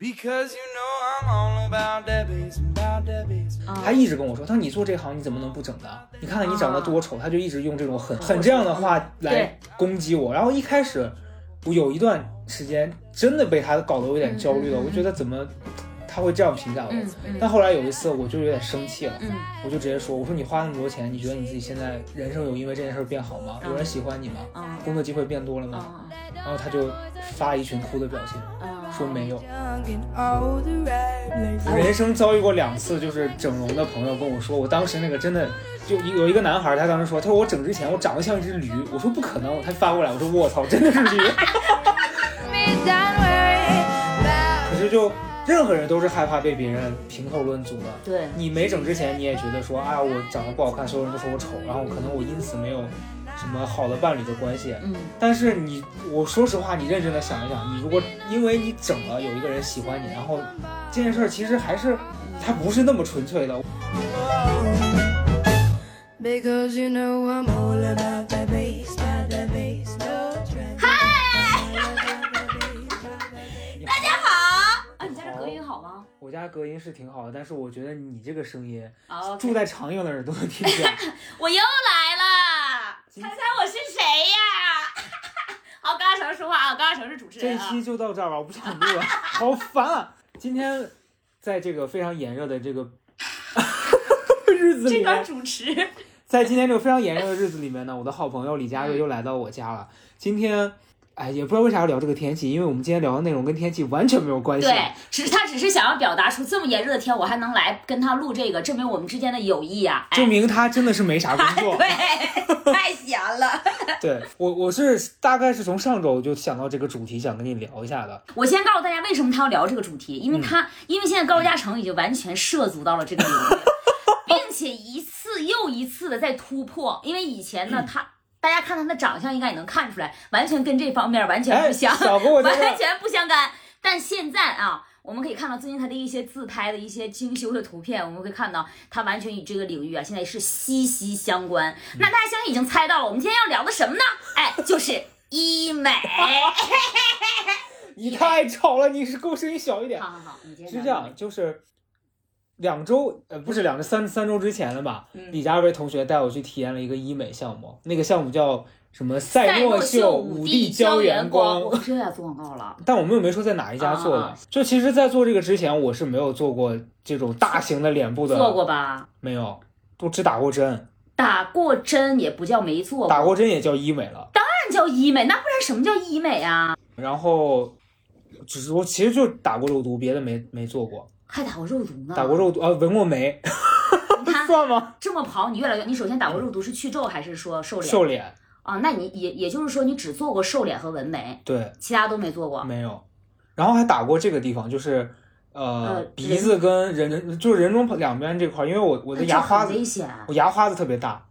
Because you know I'm all about that bass, about that bass. 他一直跟我说，他说你做这行你怎么能不整的？你看看你长得多丑，他就一直用这种很很这样的话来攻击我。然后一开始我有一段时间真的被他搞得有点焦虑了，我觉得怎么他会这样评价我？但后来有一次我就有点生气了，嗯我就直接说，我说你花那么多钱，你觉得你自己现在人生有因为这件事变好吗？有人喜欢你吗？嗯工作机会变多了吗？嗯然后他就发一群哭的表情，嗯说没有。Places. 人生遭遇过两次就是整容的朋友跟我说，我当时那个真的就有一个男孩，他当时说，他说我整之前我长得像一只驴，我说不可能，他发过来，我说我操，真的是驴。可是就任何人都是害怕被别人评头论足的。对，你没整之前，你也觉得说，哎呀，我长得不好看，所有人都说我丑，然后可能我因此没有什么好的伴侣的关系。嗯但是你，我说实话，你认真的想一想，你如果因为你整了有一个人喜欢你，然后这件事儿其实还是它不是那么纯粹的。Because you know I'm all about that bass, about that bass, no trouble. 大家好啊，你家这隔音好吗？我家隔音是挺好的，但是我觉得你这个声音，啊，住在长影的人都能听见。我又来了，猜猜我是谁呀？好，高大成说话啊，高大成是主持这一。期就到这儿吧，我不想录了，好烦啊！今天在这个非常炎热的这个日子里这段面，主持，在今天这个非常炎热的日子里面呢，我的好朋友李佳瑞又来到我家了。今天，哎，也不知道为啥要聊这个天气，因为我们今天聊的内容跟天气完全没有关系。对，只是他只是想要表达出这么炎热的天，我还能来跟他录这个，证明我们之间的友谊呀、哎证明他真的是没啥工作。对，太闲了。对我，我是大概是从上周就想到这个主题，想跟你聊一下的。我先告诉大家为什么他要聊这个主题，因为他、因为现在高嘉诚已经完全涉足到了这个领域，并且一次又一次的在突破。因为以前呢，他大家看他的长相应该也能看出来，完全跟这方面完全哎，不相，完全不相干。但现在啊，我们可以看到最近他的一些自拍的一些精修的图片，我们会看到他完全与这个领域啊现在是息息相关。那大家相信已经猜到了，我们今天要聊的什么呢？哎，就是医美。你太吵了，你是给我声音小一点。好好好，你接着是这样，就是两周，呃，不是两周，三三周之前了吧？嗯李佳薇同学带我去体验了一个医美项目，那个项目叫什么赛赛诺秀五 D 胶原光。我这要做广告了。但我们又没说在哪一家做的。就其实，在做这个之前，我是没有做过这种大型的脸部的，做过吧？没有，都只打过针，打过针也不叫没做过，打过针也叫医美了。当然叫医美，那不然什么叫医美啊？然后，只是我其实就打过肉毒，别的没没做过，还打过肉毒呢？打过肉毒啊，纹过眉，你看 算吗？这么跑，你越来越，你首先打过肉毒是去皱还是说瘦脸？瘦脸，啊，那你也也就是说你只做过瘦脸和纹眉，对，其他都没做过。没有，然后还打过这个地方，就是呃呃鼻子跟人就是人中两边这块儿，因为我我的牙花子危险，我牙花子特别大，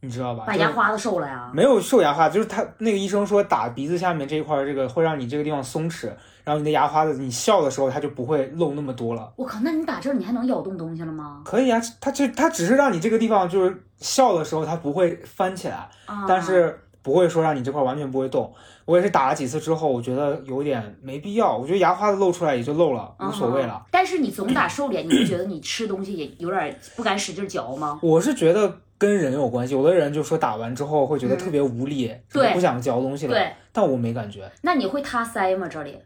你知道吧？把牙花子瘦了呀。没有瘦牙花，就是他那个医生说打鼻子下面这一块儿，这个会让你这个地方松弛，然后你的牙花子你笑的时候它就不会露那么多了。我靠，那你打这儿你还能咬动东西了吗？可以啊，它就它只是让你这个地方就是笑的时候它不会翻起来，啊，但是不会说让你这块完全不会动。我也是打了几次之后，我觉得有点没必要，我觉得牙花子露出来也就露了，无所谓了。嗯。但是你总打瘦脸，你不觉得你吃东西也有点不敢使劲嚼吗？我是觉得跟人有关系，有的人就说打完之后会觉得特别无力，对不想嚼东西了，对，但我没感觉。那你会塌腮吗？这里？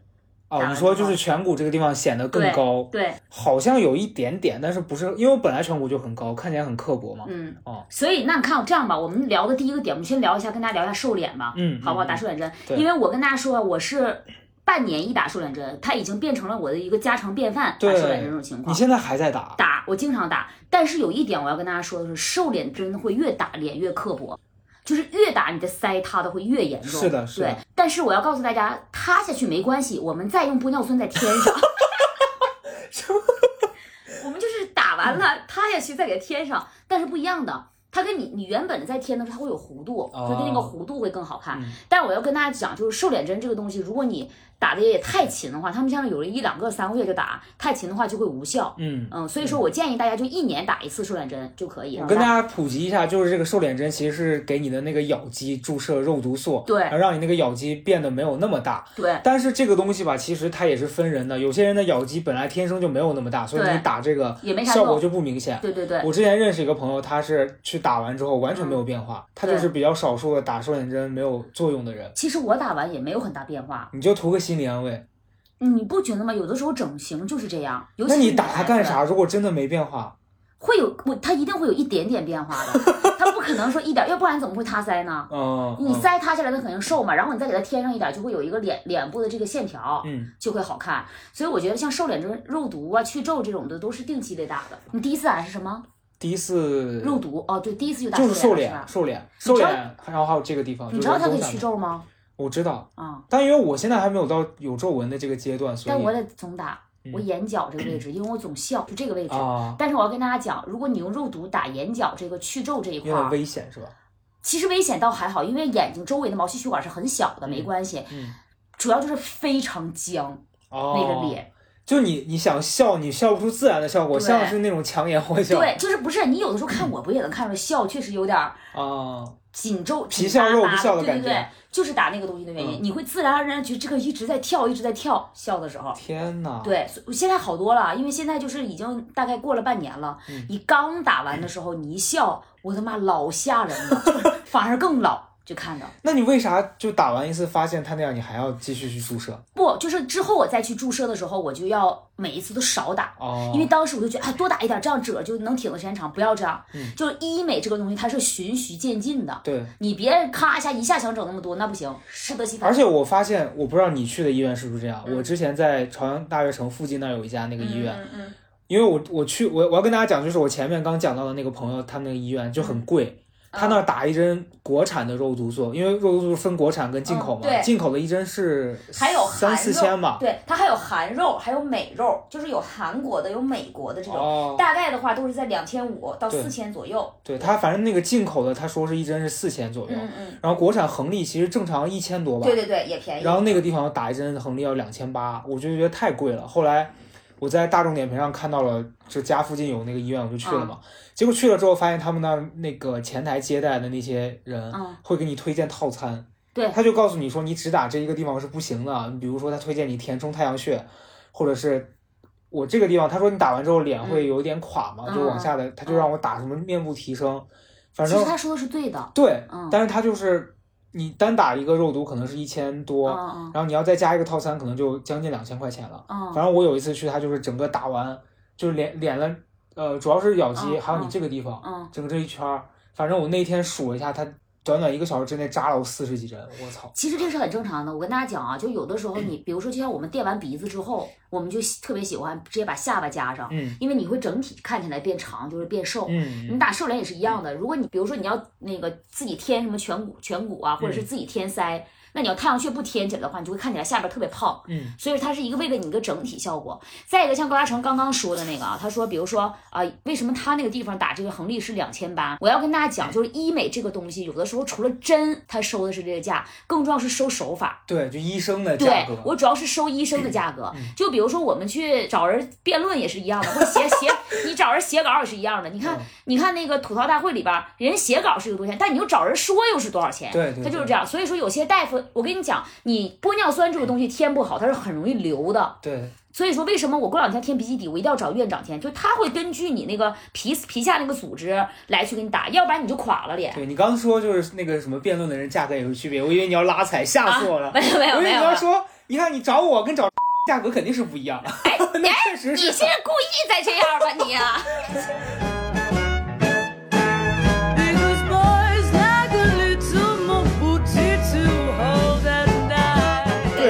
打哦，你说就是颧骨这个地方显得更高，对，好像有一点点，但是不是因为我本来颧骨就很高，看起来很刻薄嘛。嗯，哦，所以那你看这样吧，我们聊的第一个点，我们先聊一下，跟大家聊一下瘦脸吧，嗯，好不好？嗯打瘦脸针，对因为我跟大家说，我是半年一打瘦脸针，它已经变成了我的一个家常便饭，打对瘦脸针这种情况。你现在还在打，打，我经常打，但是有一点我要跟大家说的是，瘦脸针会越打脸越刻薄，就是越打你的腮塌的会越严重。是的是的对。但是我要告诉大家，塌下去没关系，我们再用玻尿酸再添上。什么我们就是打完了塌下去再给它添上，但是不一样的。它跟你你原本的在添的时候，它会有弧度，它的那个哦弧度会更好看。嗯但我要跟大家讲，就是瘦脸针这个东西，如果你打的也太勤的话，他们像有了一两个、三个月就打，太勤的话就会无效。嗯。嗯，所以说我建议大家就一年打一次瘦脸针就可以。我跟大家普及一下，就是这个瘦脸针其实是给你的那个咬肌注射肉毒素，对然后让你那个咬肌变得没有那么大。对但是这个东西吧，其实它也是分人的，有些人的咬肌本来天生就没有那么大，所以你打这个也没啥用效果就不明显。对对对，我之前认识一个朋友，他是去打完之后完全没有变化，他就是比较少数的打瘦脸针没有作用的人。其实我打完也没有很大变化，你就图个心理安慰，你不觉得吗？有的时候整形就是这样，尤其是那你打它干啥？如果真的没变化，会有我，它一定会有一点点变化的，它不可能说一点，要不然怎么会塌腮呢？嗯，你嗯腮塌下来，它肯定瘦嘛，然后你再给它添上一点，就会有一个脸脸部的这个线条，嗯，就会好看。所以我觉得像瘦脸针、肉毒啊、去皱这种的，都是定期得打的。你第一次打是什么？第一次肉毒哦，对，第一次就打就是瘦？脸瘦脸，瘦脸，然后还有这个地方，你知道它可以去皱吗？我知道，啊、但因为我现在还没有到有皱纹的这个阶段，所以但我得总打，我嗯眼角这个位置，因为我总笑，就这个位置。啊，但是我要跟大家讲，如果你用肉毒打眼角这个去皱这一块有点儿，危险是吧？其实危险倒还好，因为眼睛周围的毛细血管是很小的，没关系。嗯，主要就是非常僵，哦，那个脸。就你你想笑，你笑不出自然的效果，像是那种强颜欢笑。对，就是不是你有的时候看我不也能看出来笑，确实有点儿啊，紧皱、皮笑肉不笑的感觉对对对，就是打那个东西的原因，嗯你会自然而然觉得这个一直在跳，一直在跳，笑的时候。天哪！对，现在好多了，因为现在就是已经大概过了半年了。嗯你刚打完的时候，你一笑，我他妈老吓人了，反而更老，就看到。那你为啥就打完一次发现它那样，你还要继续去注射？不，就是之后我再去注射的时候，我就要每一次都少打。哦，因为当时我就觉得，哎，多打一点，这样褶就能挺的时间长。不要这样，嗯就是医美这个东西，它是循序渐进的。对，你别咔一下一下想整那么多，那不行，适得其反。而且我发现，我不知道你去的医院是不是这样。嗯我之前在朝阳大悦城附近那儿有一家那个医院，嗯嗯因为我我去我我要跟大家讲，就是我前面刚讲到的那个朋友，他那个医院就很贵。嗯他那儿打一针国产的肉毒素，因为肉毒素分国产跟进口嘛，进口的一针是还有三四千吧。对，它还有韩肉，还有美肉，就是有韩国的，有美国的这种。哦，大概的话都是在两千五到四千左右。对他反正那个进口的，他说是一针是四千左右，嗯嗯，然后国产恒力其实正常一千多吧，对对对，也便宜。然后那个地方打一针恒力要两千八，我就觉得太贵了。后来我在大众点评上看到了，就家附近有那个医院，我就去了嘛。结果去了之后，发现他们那儿那个前台接待的那些人嗯会给你推荐套餐，对他就告诉你说你只打这一个地方是不行的。你比如说他推荐你填充太阳穴，或者是我这个地方，他说你打完之后脸会有点垮嘛，嗯就往下的，他就让我打什么面部提升，反正其实他说的是对的。对，嗯但是他就是你单打一个肉毒可能是一千多，嗯然后你要再加一个套餐，可能就将近两千块钱了。嗯。反正我有一次去，他就是整个打完，就是脸脸了，呃，主要是咬肌，嗯还有你这个地方，嗯，整个这一圈儿，反正我那天数了一下，他短短一个小时之内扎了我四十几针，我操！其实这是很正常的。我跟大家讲啊，就有的时候你，比如说，就像我们垫完鼻子之后，我们就特别喜欢直接把下巴加上，嗯因为你会整体看起来变长，就是变瘦。你嗯打瘦脸也是一样的，如果你比如说你要那个自己添什么颧骨颧骨啊，或嗯者是自己添腮，那你要太阳穴不添起来的话，你就会看起来下边特别胖。嗯所以它是一个为了你一个整体效果。再一个，像高大成刚刚说的那个啊，他说，比如说啊、为什么他那个地方打这个恒力是两千八？我要跟大家讲，就是医美这个东西，有的时候除了针，他收的是这个价，更重要是收手法。对，就医生的价对格，我主要是收医生的价格，嗯就比如说我们去找人辩论也是一样的，或者写写你找人写稿也是一样的。你看，嗯你看那个吐槽大会里边，人写稿是一个多少钱，但你又找人说又是多少钱，对对对他就是这样。所以说有些大夫，我跟你讲，你玻尿酸这个东西填不好，它是很容易流的。对，所以说，为什么我过两天填鼻基底，我一定要找院长填？就他会根据你那个皮皮下那个组织来去给你打，要不然你就垮了脸。对你刚说就是那个什么辩论的人价格也有区别，我以为你要拉踩，吓死我了。没有没有我以为没有，你要说，你看你找我跟找价格肯定是不一样的，哎那确实是。你是故意在这样吧你啊？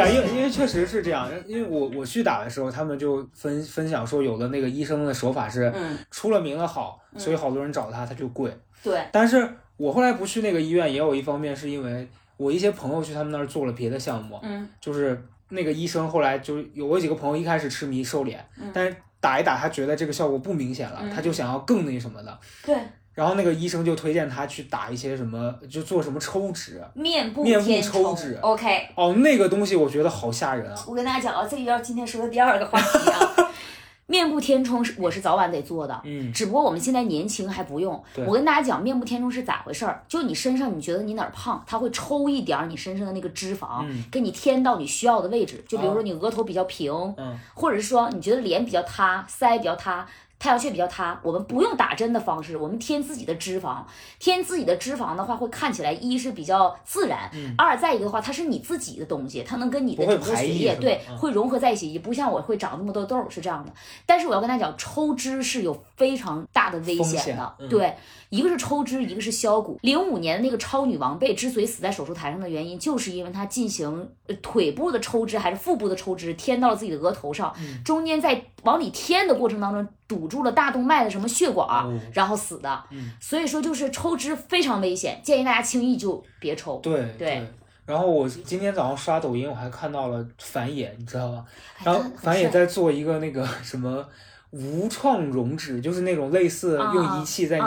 啊，因为因为确实是这样，因为我我去打的时候，他们就分分享说，有的那个医生的手法是嗯，出了名的好，所以好多人找他，他就贵。对，但是我后来不去那个医院，也有一方面是因为我一些朋友去他们那儿做了别的项目，嗯就是那个医生后来就有我几个朋友一开始痴迷瘦脸，嗯但是打一打他觉得这个效果不明显了，嗯他就想要更那什么的。对，然后那个医生就推荐他去打一些什么，就做什么抽脂。面部面部抽脂 OK，哦，那个东西我觉得好吓人啊！我跟大家讲啊，这个要今天说的第二个话题啊，面部填充是我是早晚得做的。嗯，只不过我们现在年轻还不用对。我跟大家讲，面部填充是咋回事儿？就你身上你觉得你哪儿胖，它会抽一点儿你身上的那个脂肪，嗯给你填到你需要的位置。就比如说哦你额头比较平，嗯或者是说你觉得脸比较塌，腮比较塌。太阳穴比较塌，我们不用打针的方式，我们填自己的脂肪。填自己的脂肪的话，会看起来一是比较自然，二再一个的话，它是你自己的东西，它能跟你的整个血液对嗯会融合在一起，也不像我会长那么多痘儿是这样的。但是我要跟大家讲，抽脂是有非常大的危风险险的，嗯对，一个是抽脂，一个是削骨。零五年的那个超女王贝之所以死在手术台上的原因，就是因为她进行呃腿部的抽脂还是腹部的抽脂，填到了自己的额头上，嗯中间在往里填的过程当中堵住了大动脉的什么血管，哦然后死的。嗯所以说就是抽脂非常危险，建议大家轻易就别抽。对对然后我今天早上刷抖音，我还看到了繁野，你知道吧？然后很繁野在做一个那个什么无创溶脂，就是那种类似啊用仪器在你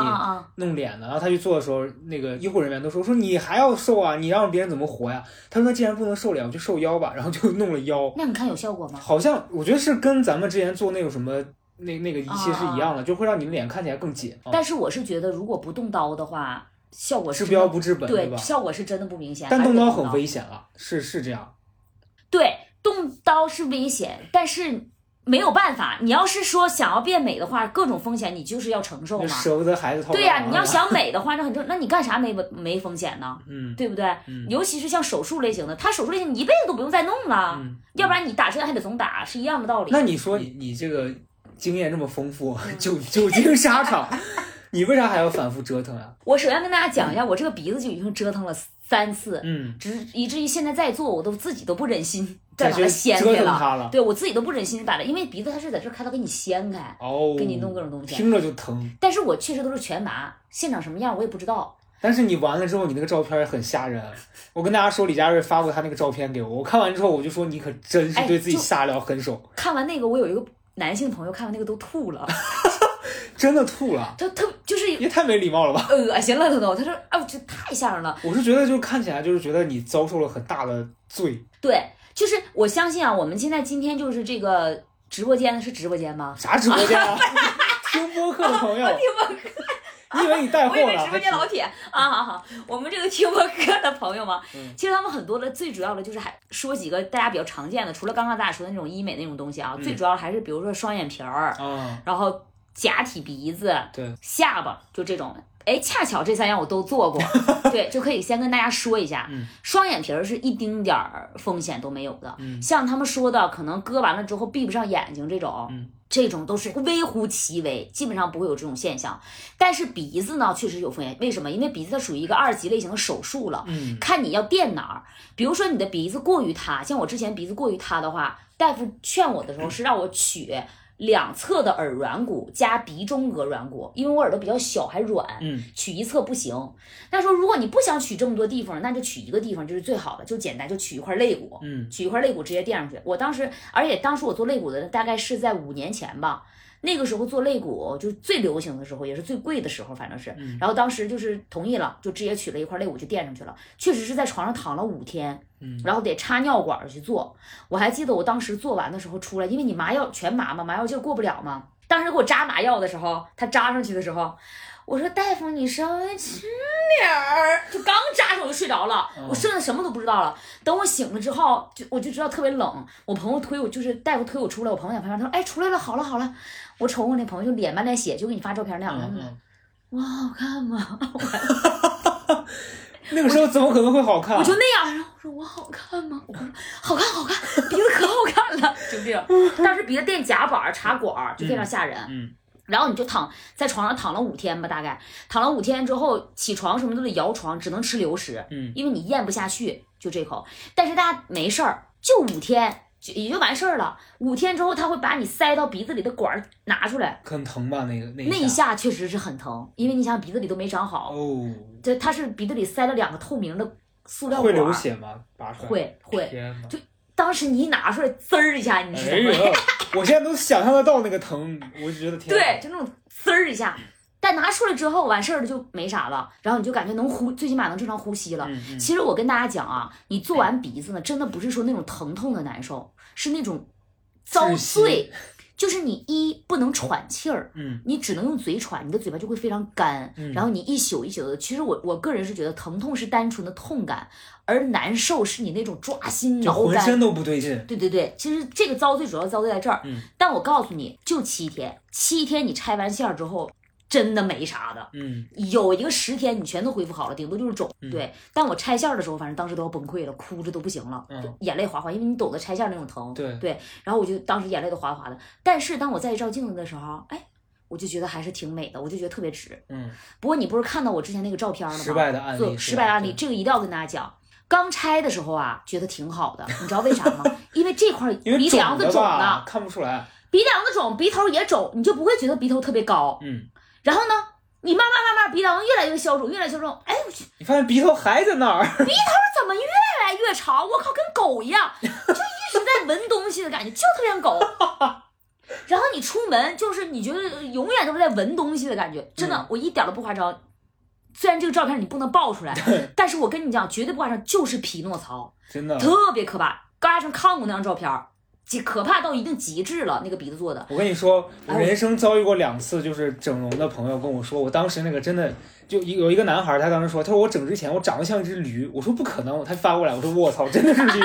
弄脸的。然后他去做的时候，那个医护人员都说说你还要瘦啊，你让别人怎么活呀？他说那既然不能瘦脸，我就瘦腰吧。然后就弄了腰，那你看有效果吗？好像我觉得是跟咱们之前做那种什么那那个仪器是一样的，就会让你的脸看起来更紧。啊但是我是觉得，如果不动刀的话，效果是治标不治本，对，吧？效果是真的不明显。但动刀很危险了，是是这样。对，动刀是危险，但是没有办法。你要是说想要变美的话，各种风险你就是要承受就嘛。舍不得孩子套对呀、娃你要想美的话，那很正，那你干啥没没风险呢？嗯对不对？嗯尤其是像手术类型的，他手术类型你一辈子都不用再弄了，嗯，要不然你打针还得总打，是一样的道理。那你说你你这个经验这么丰富，久久经沙场，你为啥还要反复折腾啊？我首先跟大家讲一下，我这个鼻子就已经折腾了三次，嗯，只以至于现在再做，我都自己都不忍心再把它掀开了。了。对我自己都不忍心把它，因为鼻子它是在这儿开刀给你掀开，哦，给你弄各种东西听着就疼。但是我确实都是全麻，现场什么样我也不知道。但是你完了之后，你那个照片也很吓人。我跟大家说，李佳瑞发过他那个照片给我，我看完之后我就说，你可真是哎对自己下了狠手，看完那个，我有一个男性朋友看完那个都吐了，真的吐了，他他就是也太没礼貌了吧！恶心了，他都，他说啊，这太吓人了。我是觉得，就看起来就是觉得你遭受了很大的罪。对，就是我相信啊，我们现在今天就是这个直播间是直播间吗？啥直播间啊？听播客的朋友，听播客你以为你带货了？我以为直播间老铁 啊，好好，我们这个听播客的朋友嘛，嗯其实他们很多的最主要的就是还说几个大家比较常见的，除了刚刚咱俩说的那种医美那种东西啊，嗯最主要的还是比如说双眼皮儿，嗯，然后假体鼻子、对，下巴，就这种。哎，恰巧这三样我都做过，对，就可以先跟大家说一下，嗯双眼皮儿是一丁点儿风险都没有的。嗯像他们说的，可能割完了之后闭不上眼睛这种，嗯这种都是微乎其微，基本上不会有这种现象。但是鼻子呢，确实有风险。为什么？因为鼻子它属于一个二级类型的手术了，嗯看你要垫哪儿。比如说你的鼻子过于塌，像我之前鼻子过于塌的话，大夫劝我的时候 是让我取两侧的耳软骨加鼻中隔软骨，因为我耳朵比较小还软，嗯取一侧不行。他说如果你不想取这么多地方，那就取一个地方就是最好的，就简单就取一块肋骨，嗯取一块肋骨直接垫上去。我当时，而且当时我做肋骨的大概是在五年前吧。那个时候做肋骨就是最流行的时候，也是最贵的时候，反正是。嗯然后当时就是同意了，就直接取了一块肋骨就垫上去了。确实是在床上躺了五天，嗯然后得插尿管去做。我还记得我当时做完的时候出来，因为你麻药全麻嘛，麻药劲儿过不了嘛。当时给我扎麻药的时候，他扎上去的时候，我说大夫你稍微轻点儿，就刚扎上我就睡着了，嗯我剩下什么都不知道了。等我醒了之后，就我就知道特别冷。我朋友推我，就是大夫推我出来，我朋友在旁边，他说：“哎，出来了，好了好了。”我瞅我那朋友就脸满脸血，就给你发照片那样。他说嗯嗯，我好看吗？那个时候怎么可能会好看？我就那样，然后我说我好看吗？我说好看，好看，鼻子可好看了，就这样。当时鼻子垫夹板儿、插管，就非常吓人。嗯然后你就躺在床上躺了五天吧，大概躺了五天之后，起床什么都得摇床，只能吃流食，嗯因为你咽不下去，就这口。但是大家没事儿，就五天就也就完事儿了。五天之后，他会把你塞到鼻子里的管儿拿出来，很疼吧？那个那那一下下确实是很疼，因为你想鼻子里都没长好，哦，这他是鼻子里塞了两个透明的塑料会管儿，流血吗？拔出来会会。天哪！当时你一拿出来，滋儿一下，你知哎道吗？呀，我现在都想象得到那个疼，我就觉得天哪。对，就那种滋儿一下。但拿出来之后完事儿了就没啥了，然后你就感觉能呼，最起码能正常呼吸了。其实我跟大家讲啊，你做完鼻子呢，真的不是说那种疼痛的难受，是那种遭罪，就是你一不能喘气儿，嗯你只能用嘴喘，你的嘴巴就会非常干，嗯然后你一宿一宿的。其实我我个人是觉得疼痛是单纯的痛感，而难受是你那种抓心就挠肝。浑身都不对劲。对对对，其实这个遭罪主要遭罪在这儿。嗯但我告诉你，就七天，七天你拆完线儿之后，真的没啥的。嗯有一个十天你全都恢复好了，顶多就是肿。嗯对，但我拆线儿的时候，反正当时都要崩溃了，哭着都不行了，眼泪哗哗，因为你懂得拆线儿那种疼。对对，然后我就当时眼泪都哗哗的。但是当我再一照镜子的时候，哎，我就觉得还是挺美的，我就觉得特别值。嗯，不过你不是看到我之前那个照片了吗？失败的案例失败的案例，这个一定要跟大家讲。刚拆的时候啊，觉得挺好的，你知道为啥吗？因为这块儿鼻梁子肿的，看不出来。鼻梁子肿，鼻头也肿，你就不会觉得鼻头特别高。嗯，然后呢，你慢慢慢慢鼻梁越来越消肿，越来越消肿，哎，我去，你发现鼻头还在那儿。鼻头怎么越来越长？我靠，跟狗一样，就一直在闻东西的感觉，就特别像狗。然后你出门，就是你觉得永远都是在闻东西的感觉，真的，嗯我一点都不夸张。虽然这个照片你不能爆出来，但是我跟你讲，绝对不夸张，就是匹诺曹，真的。特别可怕。高嘉诚看过那张照片儿，极可怕到一定极致了，那个鼻子做的。我跟你说，我人生遭遇过两次，就是整容的朋友跟我说，我当时那个真的就有一个男孩，他当时说，他说我整之前我长得像一只驴，我说不可能，他发过来，我说我操，真的是驴。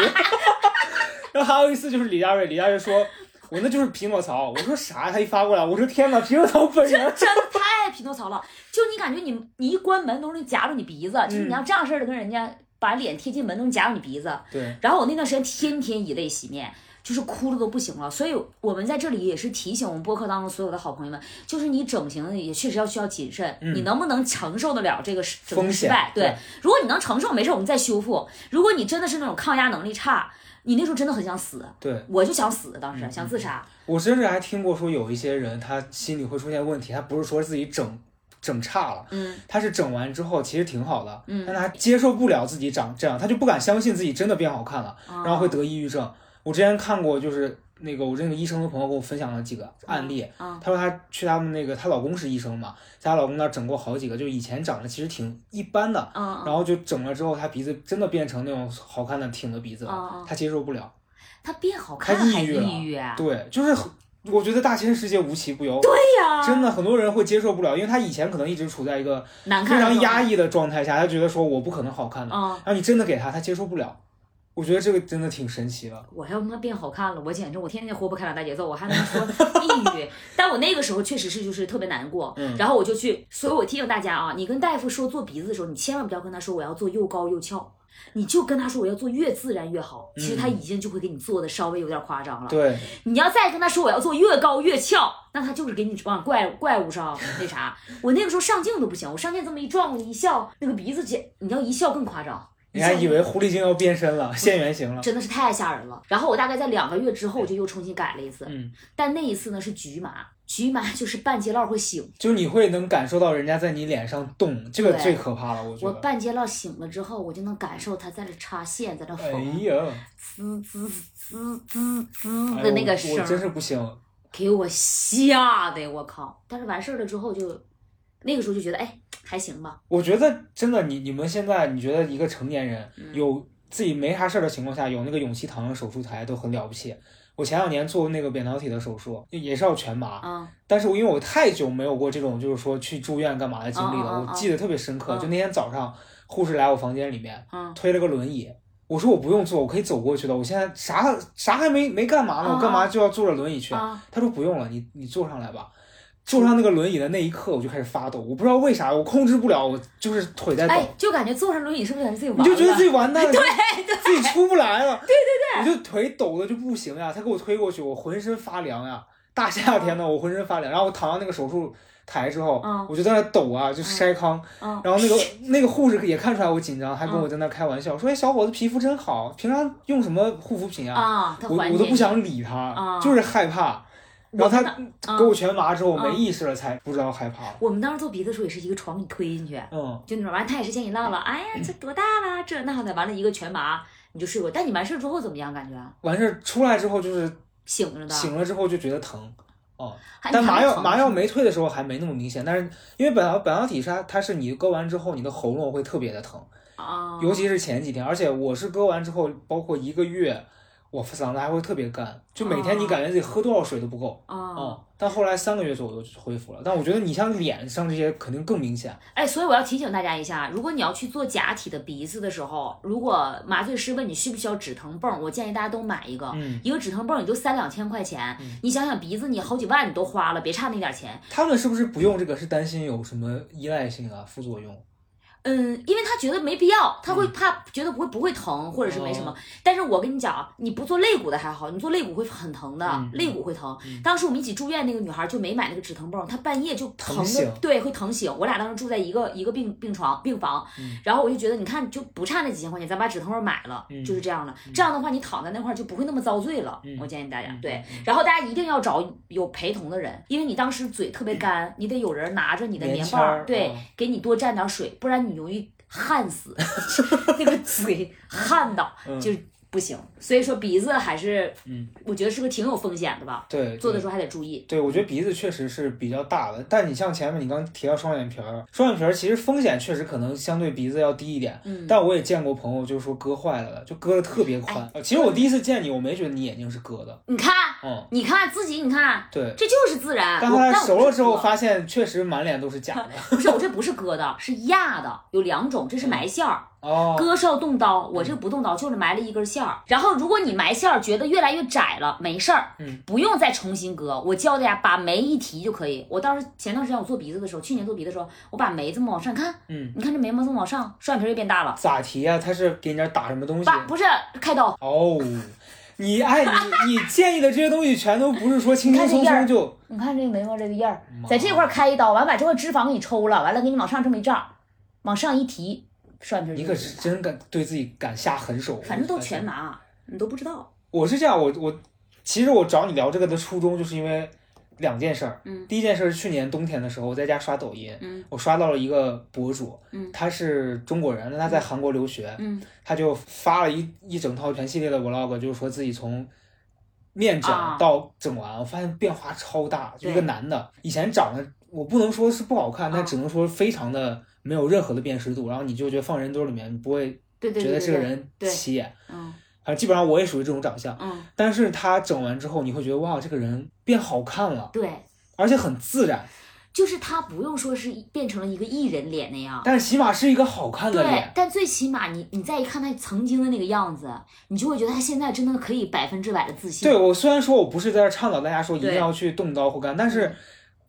然后还有一次就是李佳瑞，李佳瑞说。我那就是匹诺曹，我说啥？他一发过来，我说天哪，匹诺曹本人。真的太匹诺曹了，就你感觉你你一关门都能夹住你鼻子，就是你要这样式的跟人家把脸贴近门都能夹住你鼻子。对，然后我那段时间天天以泪洗面，就是哭的都不行了。所以我们在这里也是提醒我们播客当中所有的好朋友们，就是你整形也确实要需要谨慎，嗯你能不能承受得了这个失风险失败？对如果你能承受，没事，我们再修复。如果你真的是那种抗压能力差，你那时候真的很想死，对我就想死，当时、嗯想自杀。我甚至还听过说有一些人他心里会出现问题，他不是说自己整整差了，嗯他是整完之后其实挺好的，嗯但他接受不了自己长这样，他就不敢相信自己真的变好看了，啊然后会得抑郁症。我之前看过，就是那个我那个医生的朋友给我分享了几个案例，啊他说他去他们那个，她老公是医生嘛，在她老公那儿整过好几个，就以前长得其实挺一般的，嗯然后就整了之后，她鼻子真的变成那种好看的挺的鼻子嗯了，嗯，他接受不了。她变好他看还抑郁了抑郁啊？对，就是很我觉得大千世界无奇不有，对呀，真的很多人会接受不了，因为他以前可能一直处在一个非。常压抑的状态下，他觉得说我不可能好看的，嗯，然后你真的给他，他接受不了。我觉得这个真的挺神奇的。我要他妈变好看了，我简直我天天活不开朗大节奏，我还能说抑郁。但我那个时候确实是就是特别难过，嗯然后我就去，所以我提醒大家啊，你跟大夫说做鼻子的时候，你千万不要跟他说我要做又高又翘。你就跟他说我要做越自然越好，其实他已经就会给你做的稍微有点夸张了。嗯对，你要再跟他说我要做越高越翘，那他就是给你往怪怪物上那啥。我那个时候上镜都不行，我上镜这么一转过去一笑，那个鼻子姐，你要一笑更夸张。人家以为狐狸精要变身了，现原形了。真的是太吓人了。然后我大概在两个月之后就又重新改了一次，嗯，但那一次呢是局麻，局麻 就是半截烙会醒。就你会能感受到人家在你脸上动，这个最可怕了，我觉我。半截烙醒了之后，我就能感受他在这插线，在这哎缝，呀，滋滋滋滋滋哎的那个我我真是不行。给我吓的我靠！但是完事儿了之后就，那个时候就觉得哎还行吧，我觉得真的，你你们现在你觉得一个成年人嗯有自己没啥事儿的情况下，有那个勇气躺上手术台都很了不起。我前两年做那个扁桃体的手术，也是要全麻，嗯但是我因为我太久没有过这种就是说去住院干嘛的经历了，我记得特别深刻。嗯就那天早上，护士来我房间里面嗯推了个轮椅，我说我不用坐，我可以走过去的。我现在啥啥还没没干嘛呢，嗯我干嘛就要坐着轮椅去？啊他说不用了，你你坐上来吧。坐上那个轮椅的那一刻，我就开始发抖，我不知道为啥，我控制不了，我就是腿在抖。哎，就感觉坐上轮椅是不是感觉自己完了？你就觉得自己完蛋了，对对，自己出不来了，对对对，我就腿抖的就不行呀，他给我推过去，我浑身发凉呀，大夏天的我浑身发凉，然后我躺到那个手术台之后，嗯我就在那抖啊，就筛糠，嗯然后那个那个护士也看出来我紧张，还跟我在那开玩笑，说哎小伙子皮肤真好，平常用什么护肤品啊？啊，他我我都不你想理他，啊就是害怕。然后他啊给我全麻之后，我没嗯。意识了，才不知道害怕。我们当时做鼻子的时候也是一个床给你推进去，嗯，就那种完，他也是先给你唠唠，哎呀，这多大了，这那的，完了一个全麻，你就睡过。但你完事儿之后怎么样？感觉完事儿出来之后就是醒了的，醒了之后就觉得疼，哦，但麻药麻药没退的时候还没那么明显，但是因为苯药苯药体是它它是你割完之后你的喉咙会特别的疼，啊，尤其是前几天，而且我是割完之后，包括一个月，我嗓子还会特别干，就每天你感觉自己喝多少水都不够。啊。哦，但后来三个月左右就恢复了。但我觉得你像脸上这些肯定更明显。哎，所以我要提醒大家一下，如果你要去做假体的鼻子的时候，如果麻醉师问你需不需要止疼泵，我建议大家都买一个，嗯一个止疼泵也就三两千块钱，你想想鼻子你好几万你都花了，别差那点钱。他们是不是不用这个？是担心有什么依赖性啊、副作用？嗯，因为他觉得没必要，他会嗯怕觉得不会不会疼，或者是没什么。哦但是我跟你讲啊，你不做肋骨的还好，你做肋骨会很疼的，嗯肋骨会疼。当时我们一起住院那个女孩就没买那个止疼泵，她半夜就疼的，对，会疼醒。我俩当时住在一个一个病病床病房，嗯然后我就觉得你看就不差那几千块钱，咱把止疼泵买了，嗯就是这样的。这样的话你躺在那块就不会那么遭罪了。嗯我建议大家嗯对嗯，然后大家一定要找有陪同的人，因为你当时嘴特别干，你得有人拿着你的棉棒对哦，给你多蘸点水，不然你容易焊死，那个嘴焊到嗯。就不行。所以说鼻子还是，嗯，我觉得是个挺有风险的吧，对，做的时候还得注意。对，我觉得鼻子确实是比较大的，但你像前面你刚提到双眼皮儿，双眼皮儿其实风险确实可能相对鼻子要低一点，嗯，但我也见过朋友就是说割坏了的，就割的特别宽。其实我第一次见你，我没觉得你眼睛是割的，你看，嗯，你看自己，你看，对。这就是自然。但后来熟了之后，发现确实满脸都是假的。不是我这不是割的，是压的，有两种，这是埋线儿。哦，割是要动刀，我这个不动刀，就是埋了一根线儿。然后如果你埋线儿觉得越来越窄了，没事儿，嗯，不用再重新割。我教大家把眉一提就可以。我当时前段时间我做鼻子的时候，去年做鼻子的时候，我把眉这么往上看，嗯，你看这眉毛这么往上，双眼皮儿就变大了。咋提呀、他是给你这打什么东西？把不是开刀，哦，你哎，你你建议的这些东西全都不是说轻轻松松就你看这个眉毛这个印儿，在这块儿开一刀，完把这块脂肪给你抽了，完了给你往上这么一胀，往上一提，你可是真敢对自己敢下狠手。反正都全麻，你都不知道。我是这样，我我其实我找你聊这个的初衷，就是因为两件事儿。嗯第一件事儿是去年冬天的时候，我在家刷抖音，嗯我刷到了一个博主，嗯他是中国人，那他在韩国留学，嗯他就发了一一整套全系列的 vlog，就是说自己从面诊啊到整完，我发现变化超大，就一个男的，以前长得我不能说是不好看，但啊只能说非常的没有任何的辨识度，然后你就觉得放人堆里面，你不会觉得这个人起眼。嗯。反正基本上我也属于这种长相，嗯，但是他整完之后，你会觉得哇，这个人变好看了，对。而且很自然，就是他不用说是变成了一个艺人脸那样，但是起码是一个好看。的对脸。，但最起码你你再一看他曾经的那个样子，你就会觉得他现在真的可以百分之百的自信。对我虽然说我不是在这倡导大家说一定要去动刀或干，但嗯。是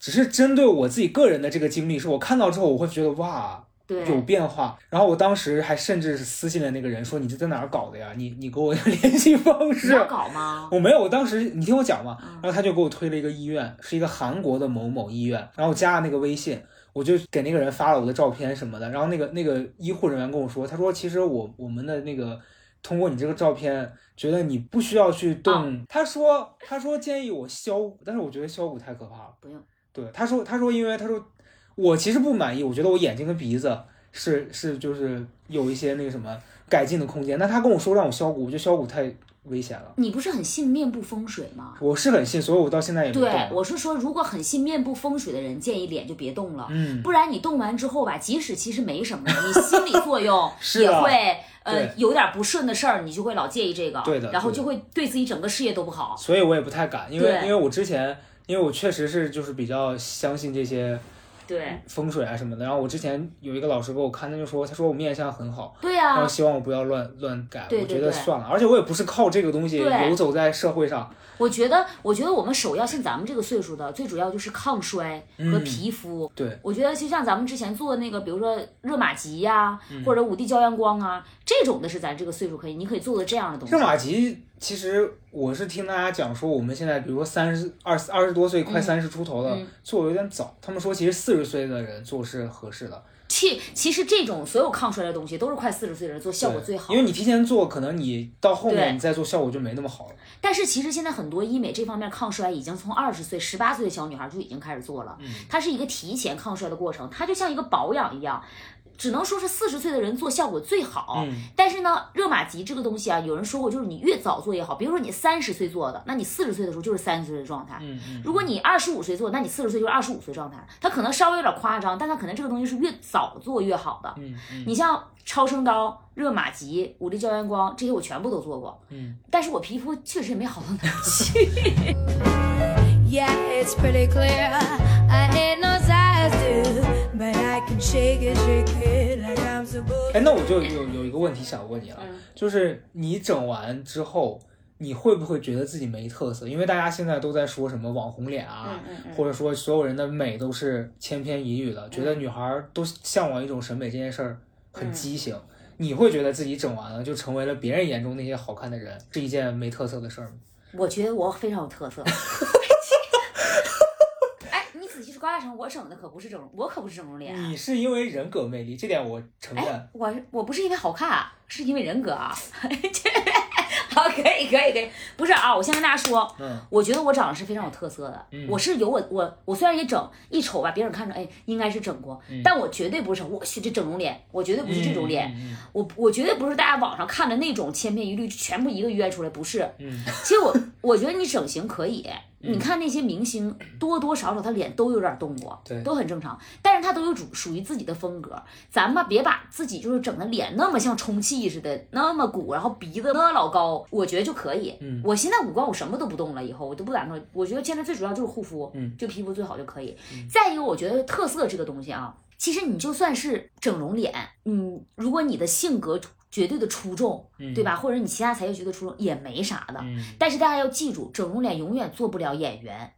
只是针对我自己个人的这个经历，是我看到之后我会觉得哇有变化。然后我当时还甚至是私信了那个人说你这在哪儿搞的呀？你你给我 联系方式要。搞吗？我没有，我当时你听我讲嘛，嗯然后他就给我推了一个医院，是一个韩国的某某医院，然后我加了那个微信，我就给那个人发了我的照片什么的，然后那个那个医护人员跟我说，他说其实我我们的那个通过你这个照片，觉得你不需要去动，他说他说建议我削骨，但是我觉得削骨太可怕了，不用，对，他说他说因为他说我其实不满意，我觉得我眼睛跟鼻子是是就是有一些那个什么改进的空间，那他跟我说让我削骨，我觉得削骨太危险了。你不是很信面部风水吗？我是很信，所以我到现在也没对，我是说，如果很信面部风水的人，建议脸就别动了。嗯，不然你动完之后吧，即使其实没什么，你心理作用 也会呃有点不顺的事儿，你就会老介意这个，对的然后就会对自己整个事业都不好。所以我也不太敢，因为因为我之前，因为我确实是就是比较相信这些对风水啊什么的。然后我之前有一个老师给我看，他就说，他说我面相很好，对呀然后呀、希望我不要乱乱改。对对我觉得算了，而且我也不是靠这个东西游走在社会上。我觉得，我觉得我们首要像咱们这个岁数的，最主要就是抗衰和嗯皮肤。对，我觉得就像咱们之前做那个，比如说热玛吉呀、嗯或者五 D 胶原光啊，这种的是咱这个岁数可以，你可以做的这样的东西热。玛吉，其实我是听大家讲说，我们现在比如说三十二二十多岁，快嗯三十出头了，嗯做有点早。他们说其实四十岁的人做是合适的，其其实这种所有抗衰的东西，都是快四十岁的人做效果最好因。为你提前做，可能你到后面你再做效果就没那么好了。但是其实现在很多医美这方面抗衰，已经从二十岁、十八岁的小女孩就已经开始做了。嗯它是一个提前抗衰的过程，它就像一个保养一样。只能说是四十岁的人做效果最好。嗯但是呢，热玛吉这个东西啊，有人说过，就是你越早做越好。比如说你三十岁做的，那你四十岁的时候就是三十岁的状态。嗯嗯，如果你二十五岁做，那你四十岁就是二十五岁状态。它可能稍微有点夸张，但它可能这个东西是越早做越好的。嗯嗯你像超声刀、热玛吉、五力胶原光这些，我全部都做过。嗯，但是我皮肤确实也没好到哪儿去。Yeah, it's pretty clear. I ain't no 哎，那我就有有一个问题想问你了，嗯就是你整完之后，你会不会觉得自己没特色？因为大家现在都在说什么网红脸啊，嗯嗯或者说所有人的美都是千篇一律的，觉得女孩儿都向往一种审美这件事儿很畸形。你会觉得自己整完了就成为了别人眼中那些好看的人，是一件没特色的事儿吗？我觉得我非常有特色。我整的可不是整容，我可不是整容脸。你是因为人格魅力，这点我承认哎。，我我不是因为好看啊，是因为人格啊。好，可以，可以，可以。不是啊，我先跟大家说，嗯我觉得我长得是非常有特色的。嗯我是有我我我虽然也整一瞅吧，别人看着哎应该是整过，但我绝对不是我去这整容脸，我绝对不是这种脸。嗯嗯我我绝对不是大家网上看的那种千篇一律，全部一个约出来，不是。嗯其实我我觉得你整形可以，你看那些明星多多少少他脸都有点动过，对都很正常，但是他都有主属于自己的风格。咱们别把自己就是整的脸那么像充气似的，那么鼓，然后鼻子那老高，我觉得就可以。嗯我现在五官我什么都不动了，以后我都不打算，我觉得现在最主要就是护肤，嗯就皮肤最好就可以。再一个，我觉得特色这个东西啊，其实你就算是整容脸，嗯，如果你的性格绝对的出众，嗯对吧？或者你其他才艺绝对出众，也没啥的。嗯但是大家要记住，整容脸永远做不了演员，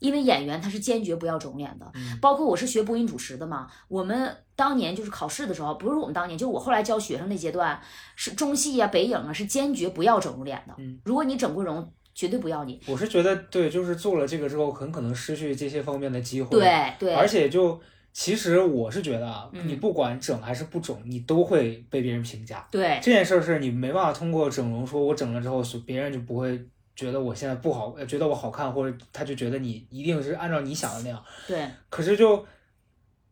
因为演员他是坚决不要整脸的。嗯包括我是学播音主持的嘛，我们当年就是考试的时候，不是我们当年，就是我后来教学生那阶段，是中戏呀、北影啊，是坚决不要整容脸的。嗯如果你整过容，绝对不要你。我是觉得对，就是做了这个之后，很可能失去这些方面的机会。对对，而且就其实我是觉得啊，嗯你不管整还是不整，你都会被别人评价。对这件事儿是你没办法通过整容说，我整了之后，所别人就不会觉得我现在不好，呃觉得我好看，或者他就觉得你一定是按照你想的那样。对可是就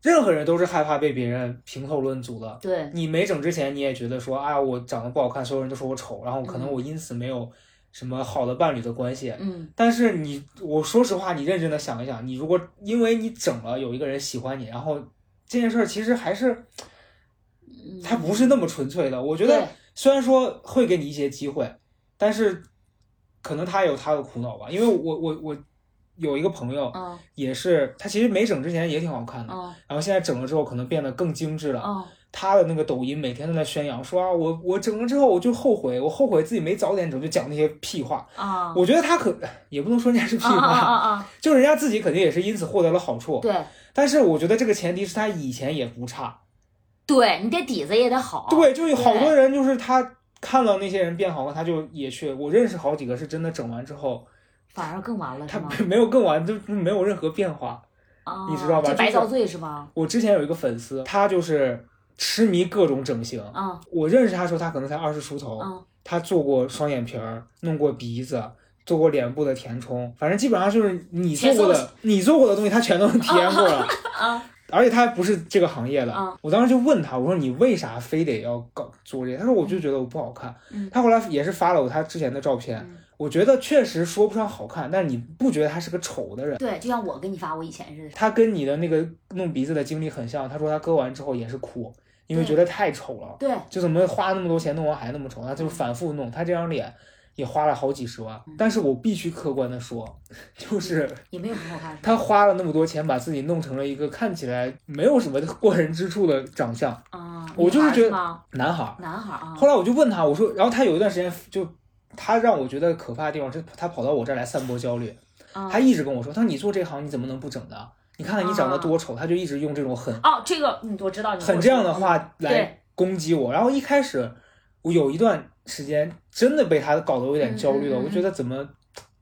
任何人都是害怕被别人评头论足的。对你没整之前，你也觉得说，哎呀，我长得不好看，所有人都说我丑，然后可能我因此没有什么好的伴侣的关系。嗯但是你，我说实话，你认真的想一想，你如果因为你整了有一个人喜欢你，然后这件事儿其实还是嗯，它不是那么纯粹的。我觉得虽然说会给你一些机会，但是可能他有他的苦恼吧。因为我我我有一个朋友嗯也是，他其实没整之前也挺好看的，嗯然后现在整了之后可能变得更精致了。嗯他的那个抖音每天都在宣扬说啊，我我整了之后我就后悔，我后悔自己没早点整，就讲那些屁话。啊，我觉得他可 也不能说人家是屁话，啊啊，就人家自己肯定也是因此获得了好处。对但是我觉得这个前提是他以前也不差。对，你得底子也得好。对，就有好多人就是他看到那些人变好了，他就也去。我认识好几个是真的整完之后，反而更完了他？没有更完，就没有任何变化。啊，你知道吧就白遭罪是吧？我之前有一个粉丝，他就是痴迷各种整形。嗯我认识他的时候，他可能才二十出头，嗯他做过双眼皮儿，弄过鼻子。做过脸部的填充，反正基本上就是你做过的，你做过的东西，他全都体验过了。啊 而且他不是这个行业的。嗯我当时就问他，我说你为啥非得要搞做这个？他说我就觉得我不好看。嗯他后来也是发了我他之前的照片，嗯我觉得确实说不上好看，但是你不觉得他是个丑的人？对，就像我给你发我以前似的。他跟你的那个弄鼻子的经历很像。他说他割完之后也是哭，因为觉得太丑了，对，就怎么花那么多钱弄完还那么丑？他就反复弄，他这张脸也花了好几十万。但是我必须客观的说，就是也没有很好看。他花了那么多钱把自己弄成了一个看起来没有什么过人之处的长相。啊，我就是觉得？男孩儿。男孩啊。后来我就问他，我说，然后他有一段时间就，他让我觉得可怕的地方是，他跑到我这儿来散播焦虑，啊他一直跟我说，他说你做这行你怎么能不整呢？你看看你长得多丑，他就一直用这种很哦，这个嗯，我知道你很这样的话来攻击我。然后一开始我有一段时间真的被他搞得有点焦虑了，我觉得怎么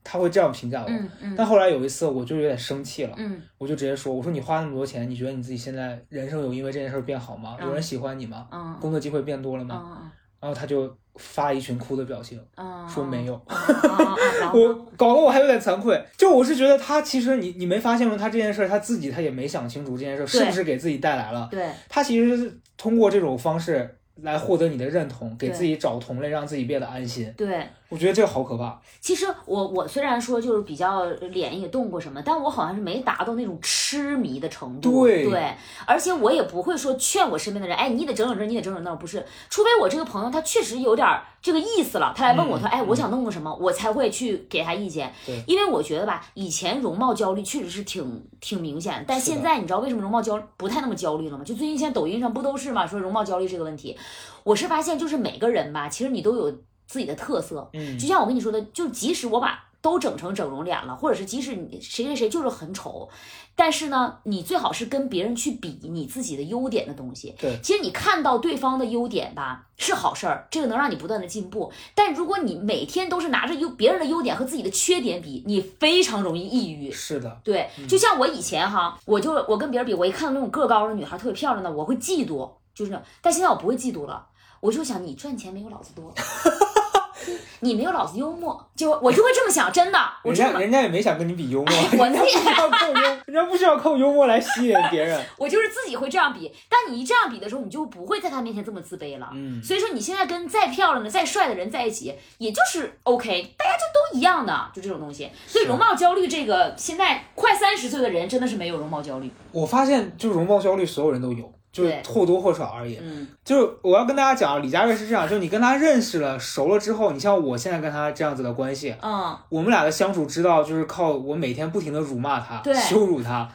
他会这样评价我？嗯嗯但后来有一次我就有点生气了，嗯我就直接说，我说你花那么多钱，你觉得你自己现在人生有因为这件事变好吗？嗯有人喜欢你吗？嗯工作机会变多了嗯吗？嗯然后他就发一群哭的表情，嗯，说没有。我搞得我还有点惭愧，就我是觉得他其实你你没发现吗？他这件事他自己他也没想清楚这件事是不是给自己带来了，对他其实是通过这种方式来获得你的认同，给自己找同类，让自己变得安心。对，我觉得这个好可怕。其实我我虽然说就是比较脸也动过什么，但我好像是没达到那种痴迷的程度。对对而且我也不会说劝我身边的人，哎，你得整整这，你得整整那，不是，除非我这个朋友他确实有点儿这个意思了，他来问我，嗯他哎，嗯我想弄个什么，我才会去给他意见。对因为我觉得吧，以前容貌焦虑确实是挺挺明显的，但现在你知道为什么容貌焦不太那么焦虑了吗？就最近现在抖音上不都是嘛，说容貌焦虑这个问题，我是发现就是每个人吧，其实你都有自己的特色，嗯就像我跟你说的，就即使我把都整成整容脸了，或者是即使你谁谁谁就是很丑，但是呢，你最好是跟别人去比你自己的优点的东西。对其实你看到对方的优点吧，是好事儿，这个能让你不断的进步。但如果你每天都是拿着优别人的优点和自己的缺点比，你非常容易抑郁。是的，对，就像我以前哈，我就我跟别人比，我一看到那种个儿高的女孩特别漂亮的，我会嫉妒，就是。但现在我不会嫉妒了，我就想你赚钱没有老子多，你没有老子幽默，就我就会这么想，真的，我人家人家也没想跟你比幽默，我人家不需要 靠幽，人家不需要靠幽默来吸引别人。我就是自己会这样比。但你一这样比的时候，你就不会在他面前这么自卑了。嗯，所以说你现在跟再漂亮的、再帅的人在一起，也就是 OK，大家就都一样的，就这种东西。所以容貌焦虑这个，现在快三十岁的人真的是没有容貌焦虑。我发现就是容貌焦虑，所有人都有，就是或多或少而已。嗯，就是我要跟大家讲，李佳瑞是这样，就是你跟他认识了、熟了之后，你像我现在跟他这样子的关系，嗯，我们俩的相处之道就是靠我每天不停的辱骂他对、羞辱他，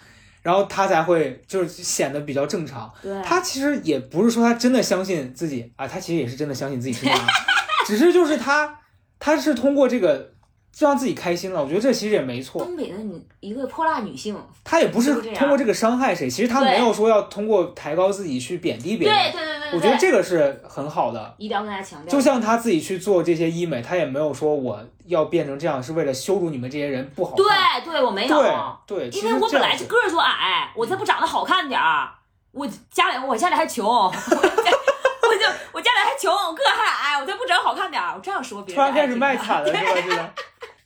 然后他才会就是显得比较正常。对，他其实也不是说他真的相信自己啊，他其实也是真的相信自己是那样，只是就是他他是通过这个就让自己开心了。我觉得这其实也没错，东北的女一个泼辣女性，她也不是通过这个伤害谁，其实她没有说要通过抬高自己去贬低别人。对对对对对，我觉得这个是很好的。一定要跟大家强调。就像她自己去做这些医美，她也没有说我要变成这样是为了羞辱你们这些人不好看。对对，我没有，对对，因为我本来就个儿就矮，我再不长得好看点儿，我家里我家里还穷，我就我家里还穷，我个儿还矮，我再不整好看点儿，我这样说别人突然开始卖惨了，是吧？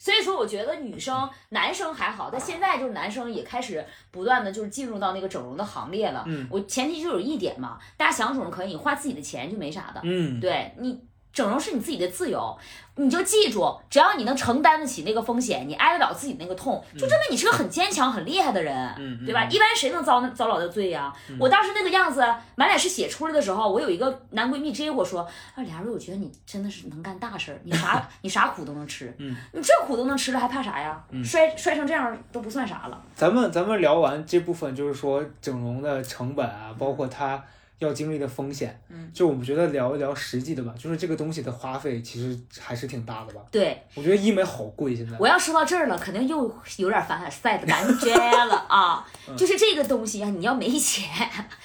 所以说，我觉得女生、男生还好，但现在就是男生也开始不断的就是进入到那个整容的行列了。嗯我前提就有一点嘛，大家想整容可以，你花自己的钱就没啥的。嗯，对你整容是你自己的自由，你就记住，只要你能承担得起那个风险，你挨得了自己那个痛，就证明你是个很坚强、很厉害的人，对吧？一般谁能遭那遭老的罪呀、我当时那个样子，满脸是血出来的时候，我有一个男闺蜜直接跟我说：“啊，李佳瑞，我觉得你真的是能干大事儿，你啥 你啥苦都能吃，嗯你这苦都能吃了，还怕啥呀？摔摔成这样都不算啥了。咱们咱们聊完这部分，就是说整容的成本啊，包括它要经历的风险，嗯，就我们觉得聊一聊实际的吧，就是这个东西的花费其实还是挺大的吧。对，我觉得医美好贵，现在。我要说到这儿了，肯定又有点凡尔赛的感觉了啊！就是这个东西啊，你要没钱，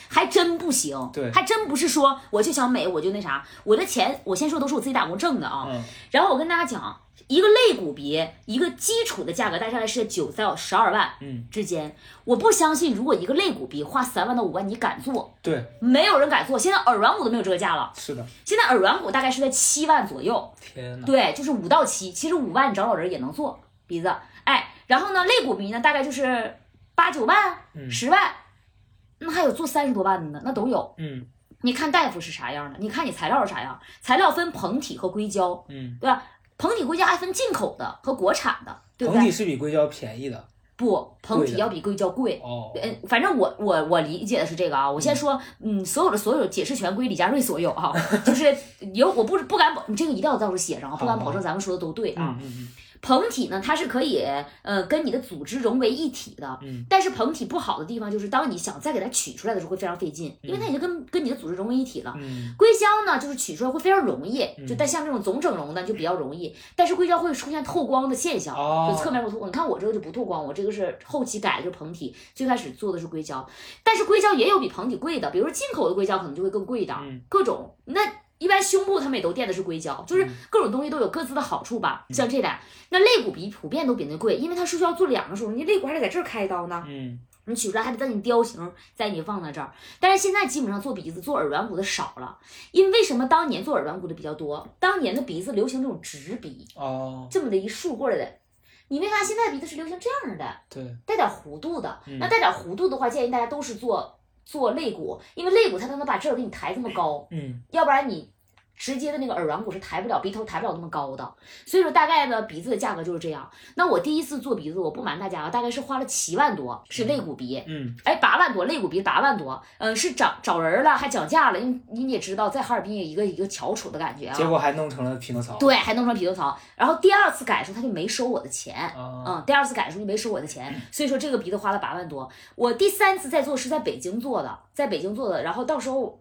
还真不行。对还真不是说我就想美，我就那啥。我的钱，我先说都是我自己打工挣的啊。嗯然后我跟大家讲，一个肋骨鼻，一个基础的价格大概是九到十二万嗯，之间。我不相信，如果一个肋骨鼻花三万到五万，你敢做？对，没有人敢做。现在耳软骨都没有这个价了，是的。现在耳软骨大概是在七万左右。天哪。对，就是五到七，其实五万你找找人也能做鼻子，哎，然后呢，肋骨鼻呢大概就是八九万、嗯十万，那还有做三十多万的呢，那都有。嗯你看大夫是啥样的，你看你材料是啥样，材料分膨体和硅胶，嗯，对吧？膨体硅胶还分进口的和国产的，对不膨体对？是比硅胶便宜的。不，膨体要比硅胶贵。哦。嗯，反正我我我理解的是这个啊，我先说，嗯，所有的所有解释权归李佳瑞所有啊，就是有我不不敢保，你这个一定要到时候写上啊，不敢保证咱们说的都对啊。嗯嗯膨体呢，它是可以呃跟你的组织融为一体的，嗯但是膨体不好的地方就是当你想再给它取出来的时候会非常费劲，因为它已经跟跟你的组织融为一体了。嗯硅胶呢，就是取出来会非常容易，就嗯但像这种总整容的就比较容易，但是硅胶会出现透光的现象，哦就侧面会透光。你看我这个就不透光，我这个是后期改的就是膨体，最开始做的是硅胶，但是硅胶也有比膨体贵的，比如说进口的硅胶可能就会更贵一点，嗯各种那。一般胸部他们也都垫的是硅胶，就是嗯各种东西都有各自的好处吧。像这俩，那肋骨鼻普遍都比那贵，因为它是需要做两个手术，你肋骨还得在这儿开刀呢，嗯你取出来还得等你雕形，再给你放在这儿。但是现在基本上做鼻子、做耳软骨的少了，因为为什么当年做耳软骨的比较多？当年的鼻子流行这种直鼻，哦，这么的一竖过来的。你没发现在鼻子是流行这样的，对，带点弧度的？嗯那带点弧度的话，建议大家都是做做肋骨，因为肋骨它才能把这儿给你抬这么高。嗯，要不然你直接的那个耳软骨是抬不了，鼻头抬不了那么高的。所以说大概呢，鼻子的价格就是这样。那我第一次做鼻子，我不瞒大家啊，大概是花了七万多，是肋骨鼻。嗯，哎，八万多，肋骨鼻八万多，嗯、是找找人了，还讲价了，因为你也知道，在哈尔滨有一个一个翘楚的感觉啊。结果还弄成了匹诺曹。对，还弄成匹诺曹。然后第二次改的时候，他就没收我的钱。啊，嗯，第二次改的时候就没收我的钱，所以说这个鼻子花了八万多。我第三次再做是在北京做的，在北京做的，然后到时候，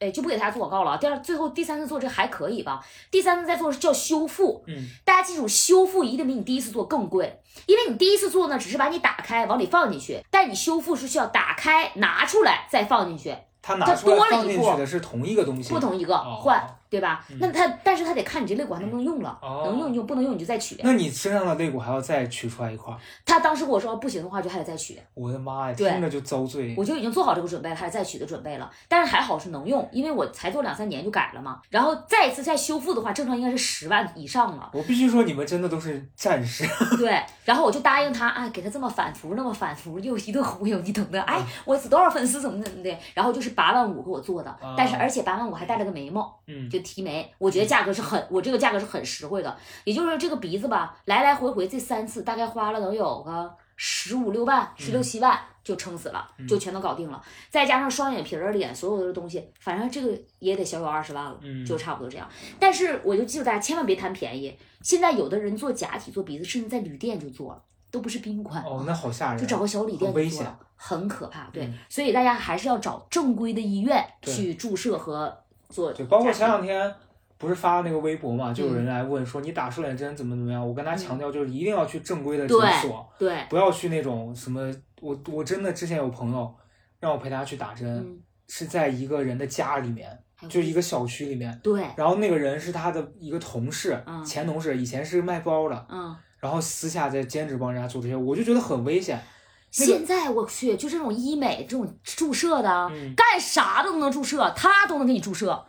哎，就不给大家做广告了。啊。第二，最后第三次做这还可以吧？第三次再做是叫修复，嗯，大家记住，修复一定比你第一次做更贵，因为你第一次做呢只是把你打开往里放进去，但你修复是需要打开拿出来再放进去，它拿它出来放多了一步进去的是同一个东西，不同一个哦换，哦对吧？嗯那他但是他得看你这肋骨还能不能用了，哦能用就用，不能用你就再取。那你身上的肋骨还要再取出来一块儿？他当时跟我说不行的话就还得再取。我的妈呀，听着就遭罪。我就已经做好这个准备了，还是再取的准备了。但是还好是能用，因为我才做两三年就改了嘛。然后再一次再修复的话，正常应该是十万以上了。我必须说，你们真的都是战士。对，然后我就答应他，啊，给他这么反复，那么反复，又一顿忽悠，你懂的。哎，我多少粉丝怎么怎么的，然后就是八万五给我做的，但是而且八万五还带了个眉毛，嗯，就提眉，我觉得价格是很，我这个价格是很实惠的。也就是这个鼻子吧，来来回回这三次大概花了能有个十五六万、十六七万就撑死了，就全都搞定了。再加上双眼皮儿、脸所有的东西，反正这个也得小有二十万了，嗯就差不多这样。但是我就记住大家千万别贪便宜，现在有的人做假体做鼻子，甚至在旅店就做了，都不是宾馆。哦，那好吓人。就找个小旅店做了，很可怕。对，嗯所以大家还是要找正规的医院去注射和做。对，包括前两天不是发那个微博嘛，就有嗯人来问说你打瘦脸针怎么怎么样，我跟他强调就是一定要去正规的诊对所，对，不要去那种什么，我我真的之前有朋友让我陪他去打针，嗯，是在一个人的家里面，就一个小区里面。对，然后那个人是他的一个同事，嗯前同事，以前是卖包的，嗯。然后私下在兼职帮人家做这些，我就觉得很危险。那个现在我去，就这种医美这种注射的，嗯干啥都能注射，他都能给你注射。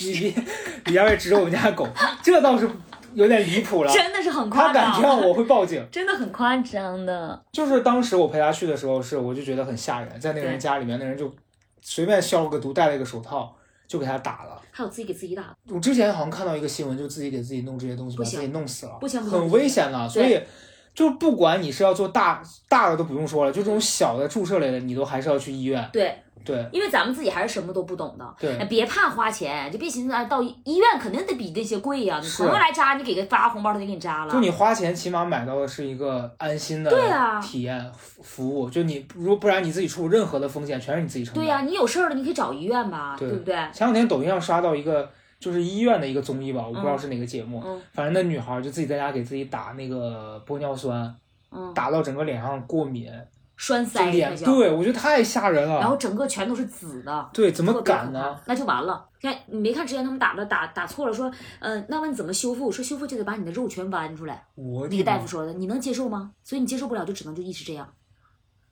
你别李佳薇指着我们家狗，这倒是有点离谱了。真的是很夸张，他敢这样，我会报警。真的很夸张的。就是当时我陪他去的时候，是我就觉得很吓人，在那个人家里面，那人就随便消了个毒，戴了一个手套，就给他打了。还有自己给自己打的，我之前好像看到一个新闻，就自己给自己弄这些东西，把自己弄死了，不行很危险的。所以，就不管你是要做大大的都不用说了，就这种小的注射类的，你都还是要去医院。对，对因为咱们自己还是什么都不懂的。哎对，别怕花钱，就别寻思啊，到医院肯定得比那些贵呀、你是朋友来扎，你给个发红包，他就给你扎了。就你花钱，起码买到的是一个安心的对啊体验服服务。就你如果不然你自己出任何的风险，全是你自己承担。对呀、你有事儿了，你可以找医院吧，对不对？前两天抖音上刷到一个就是医院的一个综艺吧，我不知道是哪个节目，嗯反正那女孩就自己在家给自己打那个玻尿酸，嗯，打到整个脸上过敏，栓塞脸对我觉得太吓人了。然后整个全都是紫的。对，怎么敢呢？？那就完了。看你没看之前他们打的打打错了，说，嗯、那问怎么修复？说修复就得把你的肉全剜出来。我那个大夫！说的，你能接受吗？所以你接受不了，就只能就一直这样。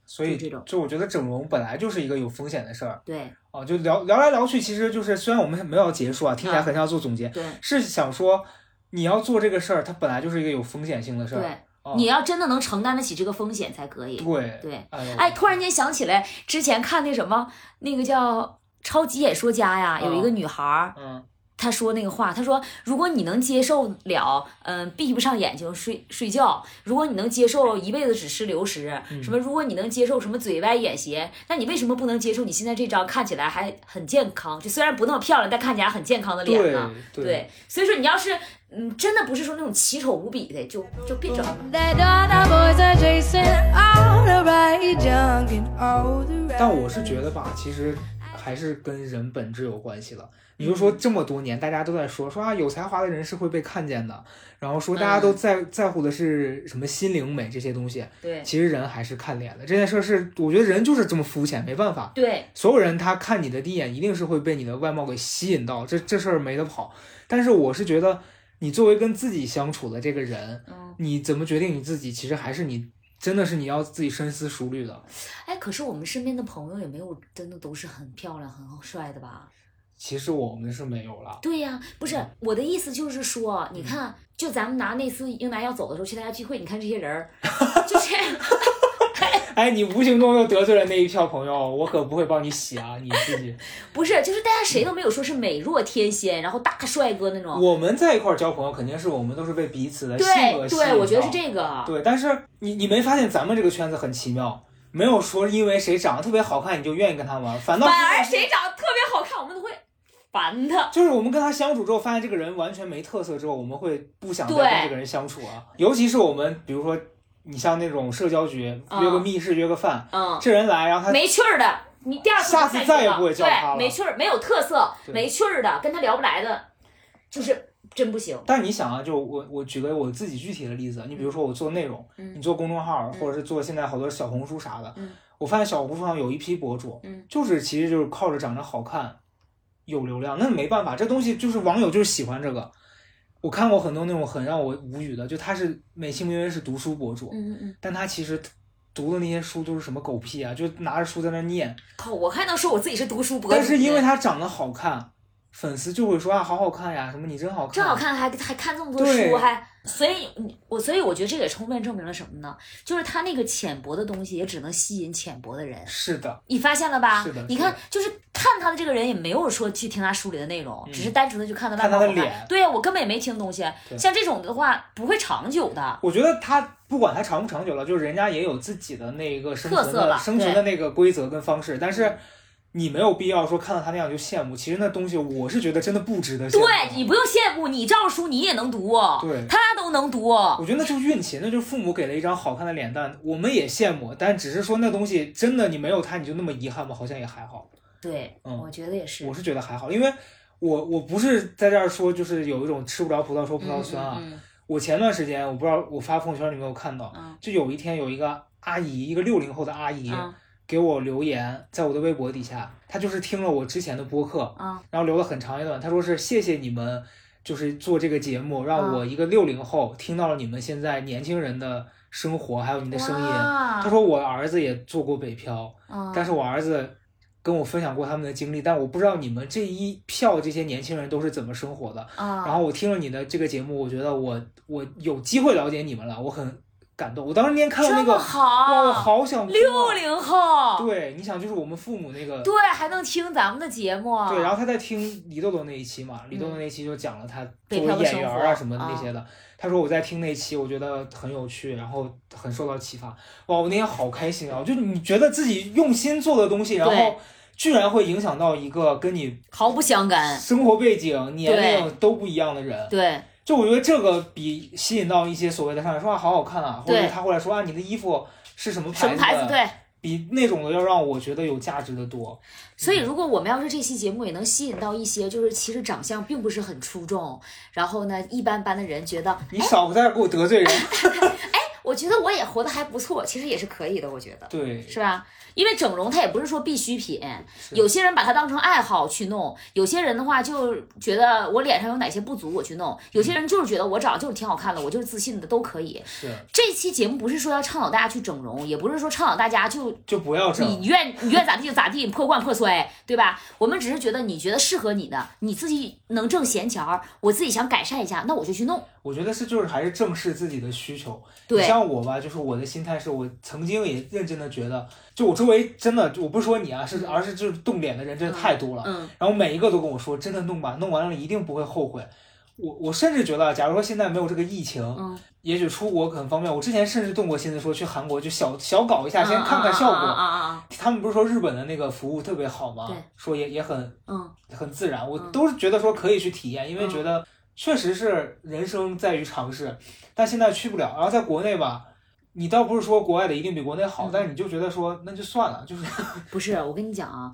所以就这种就我觉得整容本来就是一个有风险的事儿对啊，就聊聊来聊去，其实就是虽然我们没有要结束啊，听起来很像做总结，对是想说你要做这个事儿，它本来就是一个有风险性的事儿。对，啊你要真的能承担得起这个风险才可以。对对，哎哎，突然间想起来，之前看那什么，那个叫《超级演说家》呀，有一个女孩儿，嗯她说那个话，他说，如果你能接受了，嗯、闭不上眼睛睡睡觉，如果你能接受一辈子只吃流食，嗯什么，如果你能接受什么嘴歪眼斜，那你为什么不能接受你现在这张看起来还很健康，就虽然不那么漂亮，但看起来很健康的脸对呢？对所以说你要是嗯真的不是说那种奇丑无比的，就就别整。The 但我是觉得吧，其实还是跟人本质有关系了。你就说这么多年，大家都在说说啊，有才华的人是会被看见的，然后说大家都在、在乎的是什么心灵美这些东西，对其实人还是看脸的。这件事儿是，我觉得人就是这么肤浅，没办法。对，所有人他看你的第一眼，一定是会被你的外貌给吸引到，这这事儿没得跑。但是我是觉得，你作为跟自己相处的这个人，嗯你怎么决定你自己，其实还是你真的是你要自己深思熟虑的。哎，可是我们身边的朋友也没有真的都是很漂亮、很帅的吧？其实我们是没有了，对呀，不是我的意思，就是说，你看，就咱们拿那次英男要走的时候去大家聚会，你看这些人儿，就是哎，你无形中又得罪了那一票朋友，我可不会帮你洗啊，你自己。不是，就是大家谁都没有说是美若天仙，然后大帅哥那种。我们在一块儿交朋友，肯定是我们都是被彼此的性格对吸引对，我觉得是这个。对，但是你你没发现咱们这个圈子很奇妙，没有说因为谁长得特别好看你就愿意跟他玩，反倒反而谁长得特别好看，我们都会烦他。就是我们跟他相处之后，发现这个人完全没特色之后，我们会不想再跟这个人相处啊。尤其是我们，比如说你像那种社交局，嗯约个密室，约个饭，嗯，这人来，然后他没趣儿的，你第二次下次再也不会叫他了对，没趣儿，没有特色，没趣儿的，跟他聊不来的，就是真不行。但你想啊，就我我举个我自己具体的例子，你比如说我做内容，嗯你做公众号，嗯或者是做现在好多小红书啥的，嗯我发现小红书上有一批博主，嗯就是其实就是靠着长得好看，有流量，那没办法，这东西就是网友就是喜欢这个。我看过很多那种很让我无语的，就他是美其名曰是读书博主，嗯嗯嗯，但他其实读的那些书都是什么狗屁啊，就拿着书在那念。靠，我还能说我自己是读书博主，但是因为他长得好看，粉丝就会说啊，好好看呀，什么你真好看，真好。看，还还看这么多书，还所以你我所以我觉得这也充分证明了什么呢？就是他那个浅薄的东西也只能吸引浅薄的人。是的，你发现了吧？是的你看，就是看他的这个人也没有说去听他书里的内容，嗯只是单纯的去看他外看貌看他的脸对呀，我根本也没听东西。像这种的话，不会长久的。我觉得他不管他长不长久了，就是人家也有自己的那个生存特色吧的生存的那个规则跟方式，但是你没有必要说看到他那样就羡慕。其实那东西我是觉得真的不值得羡慕。对你不用羡慕，你照书你也能读，对他都能读。我觉得那就是运气，那就是父母给了一张好看的脸蛋，我们也羡慕，但只是说那东西真的你没有他你就那么遗憾吗？好像也还好。对，嗯我觉得也是。我是觉得还好，因为我我不是在这儿说就是有一种吃不着葡萄说葡萄酸啊。嗯我前段时间我不知道我发朋友圈你有没有看到，嗯就有一天有一个阿姨，一个六零后的阿姨。嗯给我留言，在我的微博底下，他就是听了我之前的播客，啊然后留了很长一段，他说是谢谢你们，就是做这个节目，让嗯我一个六零后听到了你们现在年轻人的生活，还有你的声音。他说我儿子也做过北漂，嗯但是我儿子跟我分享过他们的经历，但我不知道你们这一票这些年轻人都是怎么生活的。啊，然后我听了你的这个节目，我觉得我我有机会了解你们了，我很感动。我当时那天看到那个，好，哇，我好想哭啊六零后，对，你想就是我们父母那个对，还能听咱们的节目，对，然后他在听李豆豆那一期嘛，李豆豆那一期就讲了他作为演员啊什么的那些的。他说我在听那期，我觉得很有趣，然后很受到启发。哇，我那天好开心啊！就你觉得自己用心做的东西，然后居然会影响到一个跟你毫不相干。生活背景、年龄都不一样的人。对，就我觉得这个比吸引到一些所谓的上来说啊好好看啊，或者他会来说啊你的衣服是什么牌子什么牌子？的，对。比那种的要让我觉得有价值的多。所以，如果我们要是这期节目也能吸引到一些，就是其实长相并不是很出众，然后呢一般般的人觉得，你少在这给我得罪人。我觉得我也活得还不错，其实也是可以的，我觉得。对，是吧？因为整容它也不是说必需品，有些人把它当成爱好去弄，有些人的话就觉得我脸上有哪些不足我去弄，有些人就是觉得我长得就是挺好看的，我就是自信的都可以。是这期节目不是说要倡导大家去整容，也不是说倡导大家就就不要整。你愿你愿咋地就咋地，破罐破摔，对吧？我们只是觉得你觉得适合你的，你自己能挣闲钱儿，我自己想改善一下，那我就去弄。我觉得是就是还是正视自己的需求。对你像我吧，就是我的心态是我曾经也认真的觉得，就我周围真的，我不是说你啊，是而是就是动脸的人真的太多了。嗯然后每一个都跟我说，真的弄吧，弄完了一定不会后悔。我我甚至觉得，假如说现在没有这个疫情，嗯也许出国很方便。我之前甚至动过心思说去韩国就小小搞一下，先看看效果。啊啊啊啊！他们不是说日本的那个服务特别好吗对？说也也很嗯，很自然，我嗯都是觉得说可以去体验，因为嗯觉得确实是人生在于尝试，但现在去不了。然后在国内吧，你倒不是说国外的一定比国内好，嗯但是你就觉得说那就算了，就是 不是，我跟你讲啊，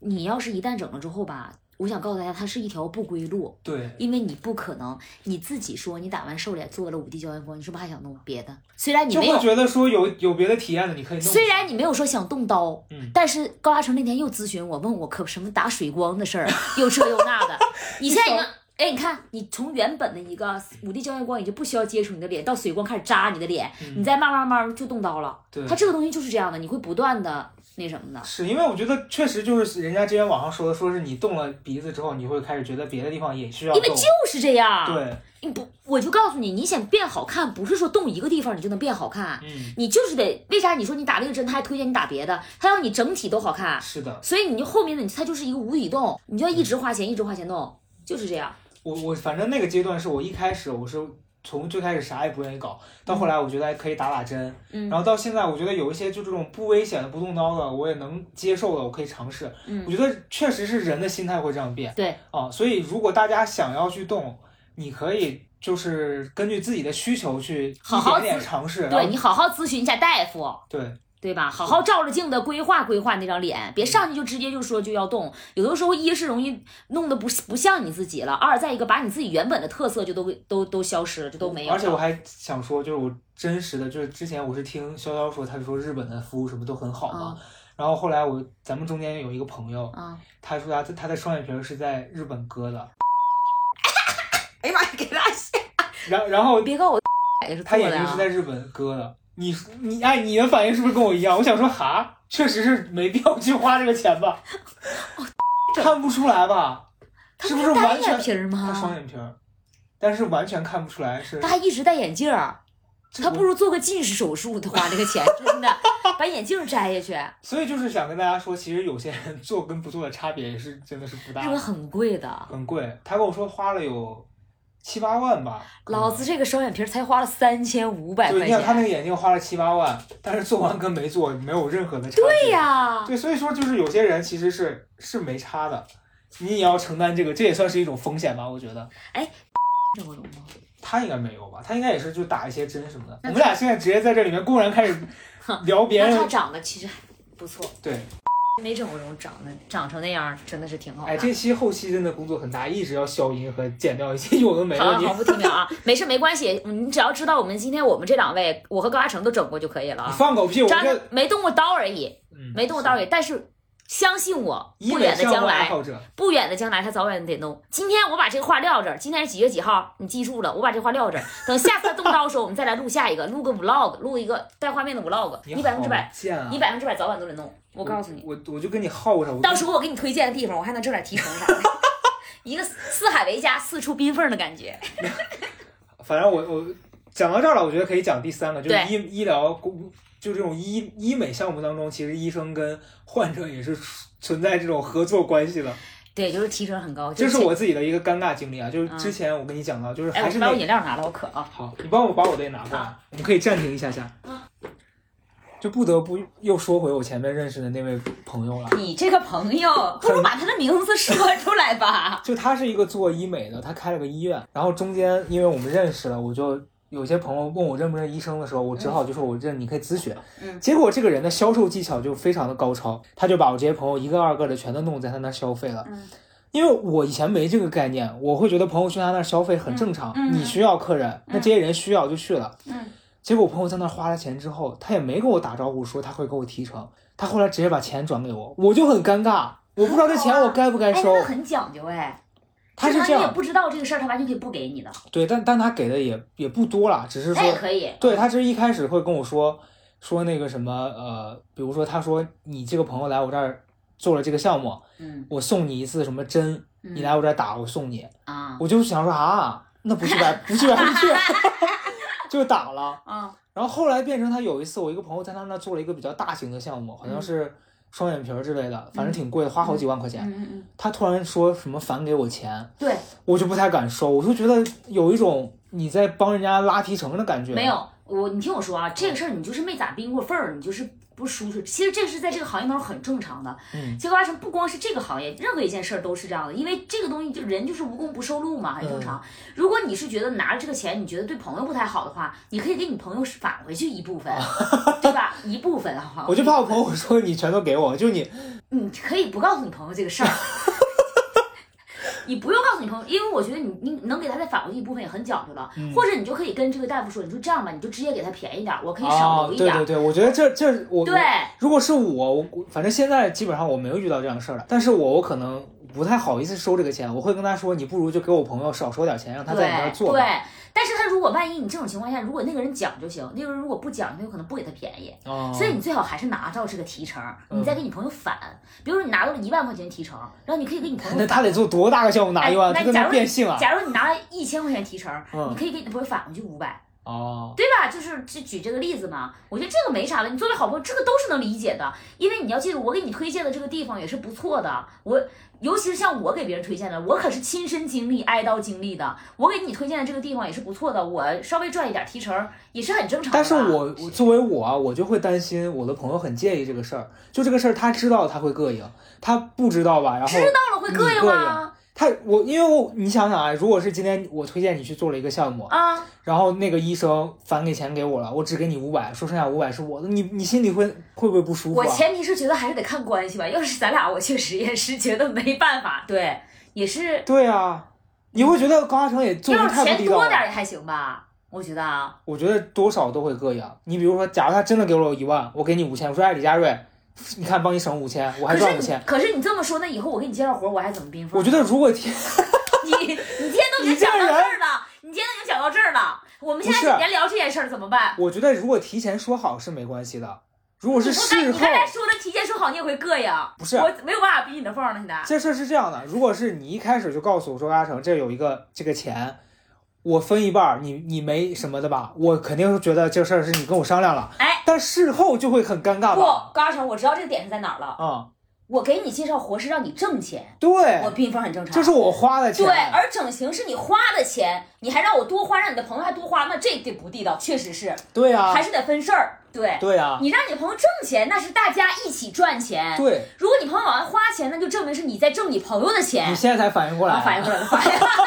你要是一旦整了之后吧，我想告诉大家，它是一条不归路。对因为你不可能你自己说你打完瘦脸做了五 D 胶原光，你是不是还想弄别的？虽然你没有，觉得说有有别的体验的，你可以弄。虽然你没有说想动刀，嗯但是高嘉诚那天又咨询我，问我可什么打水光的事儿，又这又那的。你现在已经哎，你看，你从原本的一个五 D 胶原光已经不需要接触你的脸，到水光开始扎你的脸，你再慢慢慢慢就动刀了。对它这个东西就是这样的，你会不断的那什么的。是因为我觉得确实就是人家之前网上说的，说是你动了鼻子之后，你会开始觉得别的地方也需要。因为就是这样。，对，你不，我就告诉你，你想变好看，不是说动一个地方你就能变好看，嗯，你就是得为啥？你说你打这个针，他还推荐你打别的，他要你整体都好看，是的，所以你就后面的你它就是一个无底洞，你就要一直花钱，一直花钱弄，就是这样。我我反正那个阶段是我一开始我是从最开始啥也不愿意搞，到后来我觉得还可以打打针，嗯然后到现在我觉得有一些就这种不危险的不动刀的我也能接受的，我可以尝试。嗯我觉得确实是人的心态会这样变对，啊，所以如果大家想要去动，你可以就是根据自己的需求去好好一点点尝试，然对你好好咨询一下大夫，对对吧？好好照着镜子规划规划那张脸，别上去就直接就说就要动。有的时候一是容易弄得不不像你自己了，二再一个把你自己原本的特色就都都都消失了，就都没有。而且我还想说，就是我真实的，就是之前我是听潇潇说，他说日本的服务什么都很好嘛。然后后来我咱们中间有一个朋友，啊，他说他他的双眼皮是在日本割的，哎呀妈呀，给他吓！然然后别告诉我他眼睛是在日本割的。你你哎，你的反应是不是跟我一样？我想说哈，确实是没必要去花这个钱吧？看不出来吧？是不是单完全眼皮吗他双？眼皮儿，但是完全看不出来是他还一直戴眼镜儿，他不如做个近视手术，他花这个钱，真的把眼镜摘下去。所以就是想跟大家说，其实有些人做跟不做的差别也是真的是不大日，本很贵的，很贵。他跟我说花了有七八万吧，老子这个双眼皮儿才花了三千五百对，你看他那。个眼镜花了七八万，但是做完跟没做没有任何的差别。对呀，对，所以说就是有些人其实是是没差的，你也要承担这个，这也算是一种风险吧，我觉得。这么容吗？他应该没有吧？他应该也是就打一些针什么的。我们俩现在直接在这里面公然开始聊别人他，长得其实还不错，对，没整过容，长得长成那样，真的是挺好哎，看。这期后期真的工作很大，一直要消音和剪掉一些有的没的。你好了好，不听了啊，没事没关系，你只要知道我们今天我们这两位，我和高嘉诚都整过就可以了你啊，放狗屁！我咱这没动过刀而已，嗯没动过刀而已，但是相信我，不远的将来，不远的将来，他早晚得弄。今天我把这个话撂这儿，今天是几月几号？你记住了，我把这话撂这儿。等下次他动刀的时候，我们再来录下一个，录个 vlog，录一个带画面的 vlog，你百分之百！你百分之百早晚都得弄。我告诉你，我我就跟你耗上。我到时候我给你推荐的地方，我还能挣点提成啥的。一个四海为家，四处宾缝的感觉。反正我我讲到这儿了，我觉得可以讲第三个，就是医医疗工，就这种医医美项目当中，其实医生跟患者也是存在这种合作关系的。对，就是提成很高。这就是我自己的一个尴尬经历啊，就是嗯之前我跟你讲到，就是哎，我把我饮料拿了，我渴啊。好，你帮我把我的也拿过来，我们可以暂停一下下。就不得不又说回我前面认识的那位朋友了。你这个朋友，不如把他的名字说出来吧。就他是一个做医美的，他开了个医院，然后中间因为我们认识了，我就有些朋友问我认不认医生的时候，我只好就说我认，你可以咨询。嗯结果这个人的销售技巧就非常的高超，他就把我这些朋友一个二个的全都弄在他那儿消费了。嗯因为我以前没这个概念，我会觉得朋友去他那儿消费很正常，嗯嗯你需要客人，那这些人需要就去了。嗯结果我朋友在那儿花了钱之后，他也没跟我打招呼说他会给我提成，他后来直接把钱转给我，我就很尴尬，我不知道这钱我该不该哎，收。那很讲究哎。他是这样，你也不知道这个事儿，他完全可以不给你的，对，但但他给的也也不多啦，只是说，可以。对他是一开始会跟我说说那个什么呃，比如说他说你这个朋友来我这儿做了这个项目，嗯。我送你一次什么针，你来我这儿打我送你，啊。我就想说啊，那不去白 不去白不去，就打了。啊然后后来变成他有一次，我一个朋友在他那做了一个比较大型的项目，好像是双眼皮儿之类的，反正挺贵的，花好几万块钱。嗯嗯嗯，他突然说什么返给我钱，对，我就不太敢收，我就觉得有一种你在帮人家拉提成的感觉。没有我，你听我说啊，这个事儿你就是没咋冰过缝儿，你就是不舒适。其实这个是在这个行业当中很正常的。嗯，结果发生不光是这个行业，任何一件事儿都是这样的，因为这个东西就人就是无功不受禄嘛，很正嗯常。如果你是觉得拿着这个钱，你觉得对朋友不太好的话，你可以给你朋友返回去一部分，对吧？一部分哈。我就怕我朋友说你全都给我，就你你可以不告诉你朋友这个事儿。你不用告诉你朋友，因为我觉得你你能给他再返回去一部分也很讲究了，嗯或者你就可以跟这个大夫说，你说这样吧，你就直接给他便宜点儿，我可以省啊，留一点儿。对对对，我觉得这这我对如果是我，我反正现在基本上我没有遇到这样的事儿了，但是我我可能不太好意思收这个钱，我会跟他说，你不如就给我朋友少收点钱，让他在你那儿做吧。对，但是他如果万一你这种情况下，如果那个人讲就行，那个人如果不讲，他有可能不给他便宜。哦，所以你最好还是拿到这个提成，你嗯再给你朋友返。比如说你拿到了一万块钱提成，然后你可以给你朋友返。那他得做多大个项目拿一万？他跟那假如变性啊？假如你拿了一千块钱提成，嗯你可以给你朋友返回去五百，哦，对吧？就是就举这个例子嘛，我觉得这个没啥了。你作为好朋友，这个都是能理解的，因为你要记住，我给你推荐的这个地方也是不错的。我尤其是像我给别人推荐的，我可是亲身经历、挨刀经历的。我给你推荐的这个地方也是不错的，我稍微赚一点提成也是很正常的。但是我我作为我啊，我就会担心我的朋友很介意这个事儿，就这个事儿他知道他会膈应，他不知道吧？然后知道了会膈应吗？他我因为我你想想啊，如果是今天我推荐你去做了一个项目，啊，然后那个医生返给钱给我了，我只给你五百，说剩下五百是我的，你你心里会会不会不舒服我啊？前提是觉得还是得看关系吧。要是咱俩，我确实也是觉得没办法，对，也是。对啊，你会觉得高嘉诚也做人要是钱太不地道了。钱多点也还行吧，我觉得啊。我觉得多少都会膈应。你比如说，假如他真的给了我一万，我给你五千，我说哎李佳瑞，你看帮你省五千，我还赚五千。可是你这么说，那以后我给你介绍活儿，我还怎么冰封？我觉得如果天 你你今天都已经讲到这儿了，你今天都已经讲到这儿了，我们现在连聊这件事儿怎么办？我觉得如果提前说好是没关系的，如果是事后你刚，才说的提前说好，你也会膈应。不是我没有办法逼你的缝儿了，现在。这事儿是这样的，如果是你一开始就告诉我说高嘉诚这有一个这个钱，我分一半儿，你你没什么的吧？我肯定是觉得这事儿是你跟我商量了，哎，但事后就会很尴尬不，吧？高二成，我知道这个点是在哪儿了。啊、我给你介绍活是让你挣钱，对我，病房很正常。这是我花的钱，对，而整形是你花的钱，你还让我多花，让你的朋友还多花，那这得不地道，确实是，对啊还，是得分事儿。对，对啊，你让你朋友挣钱，那是大家一起赚钱。对，如果你朋友往外花钱，那就证明是你在挣你朋友的钱。你。现在才反应过来，啊，反应过来了，反应过来。了，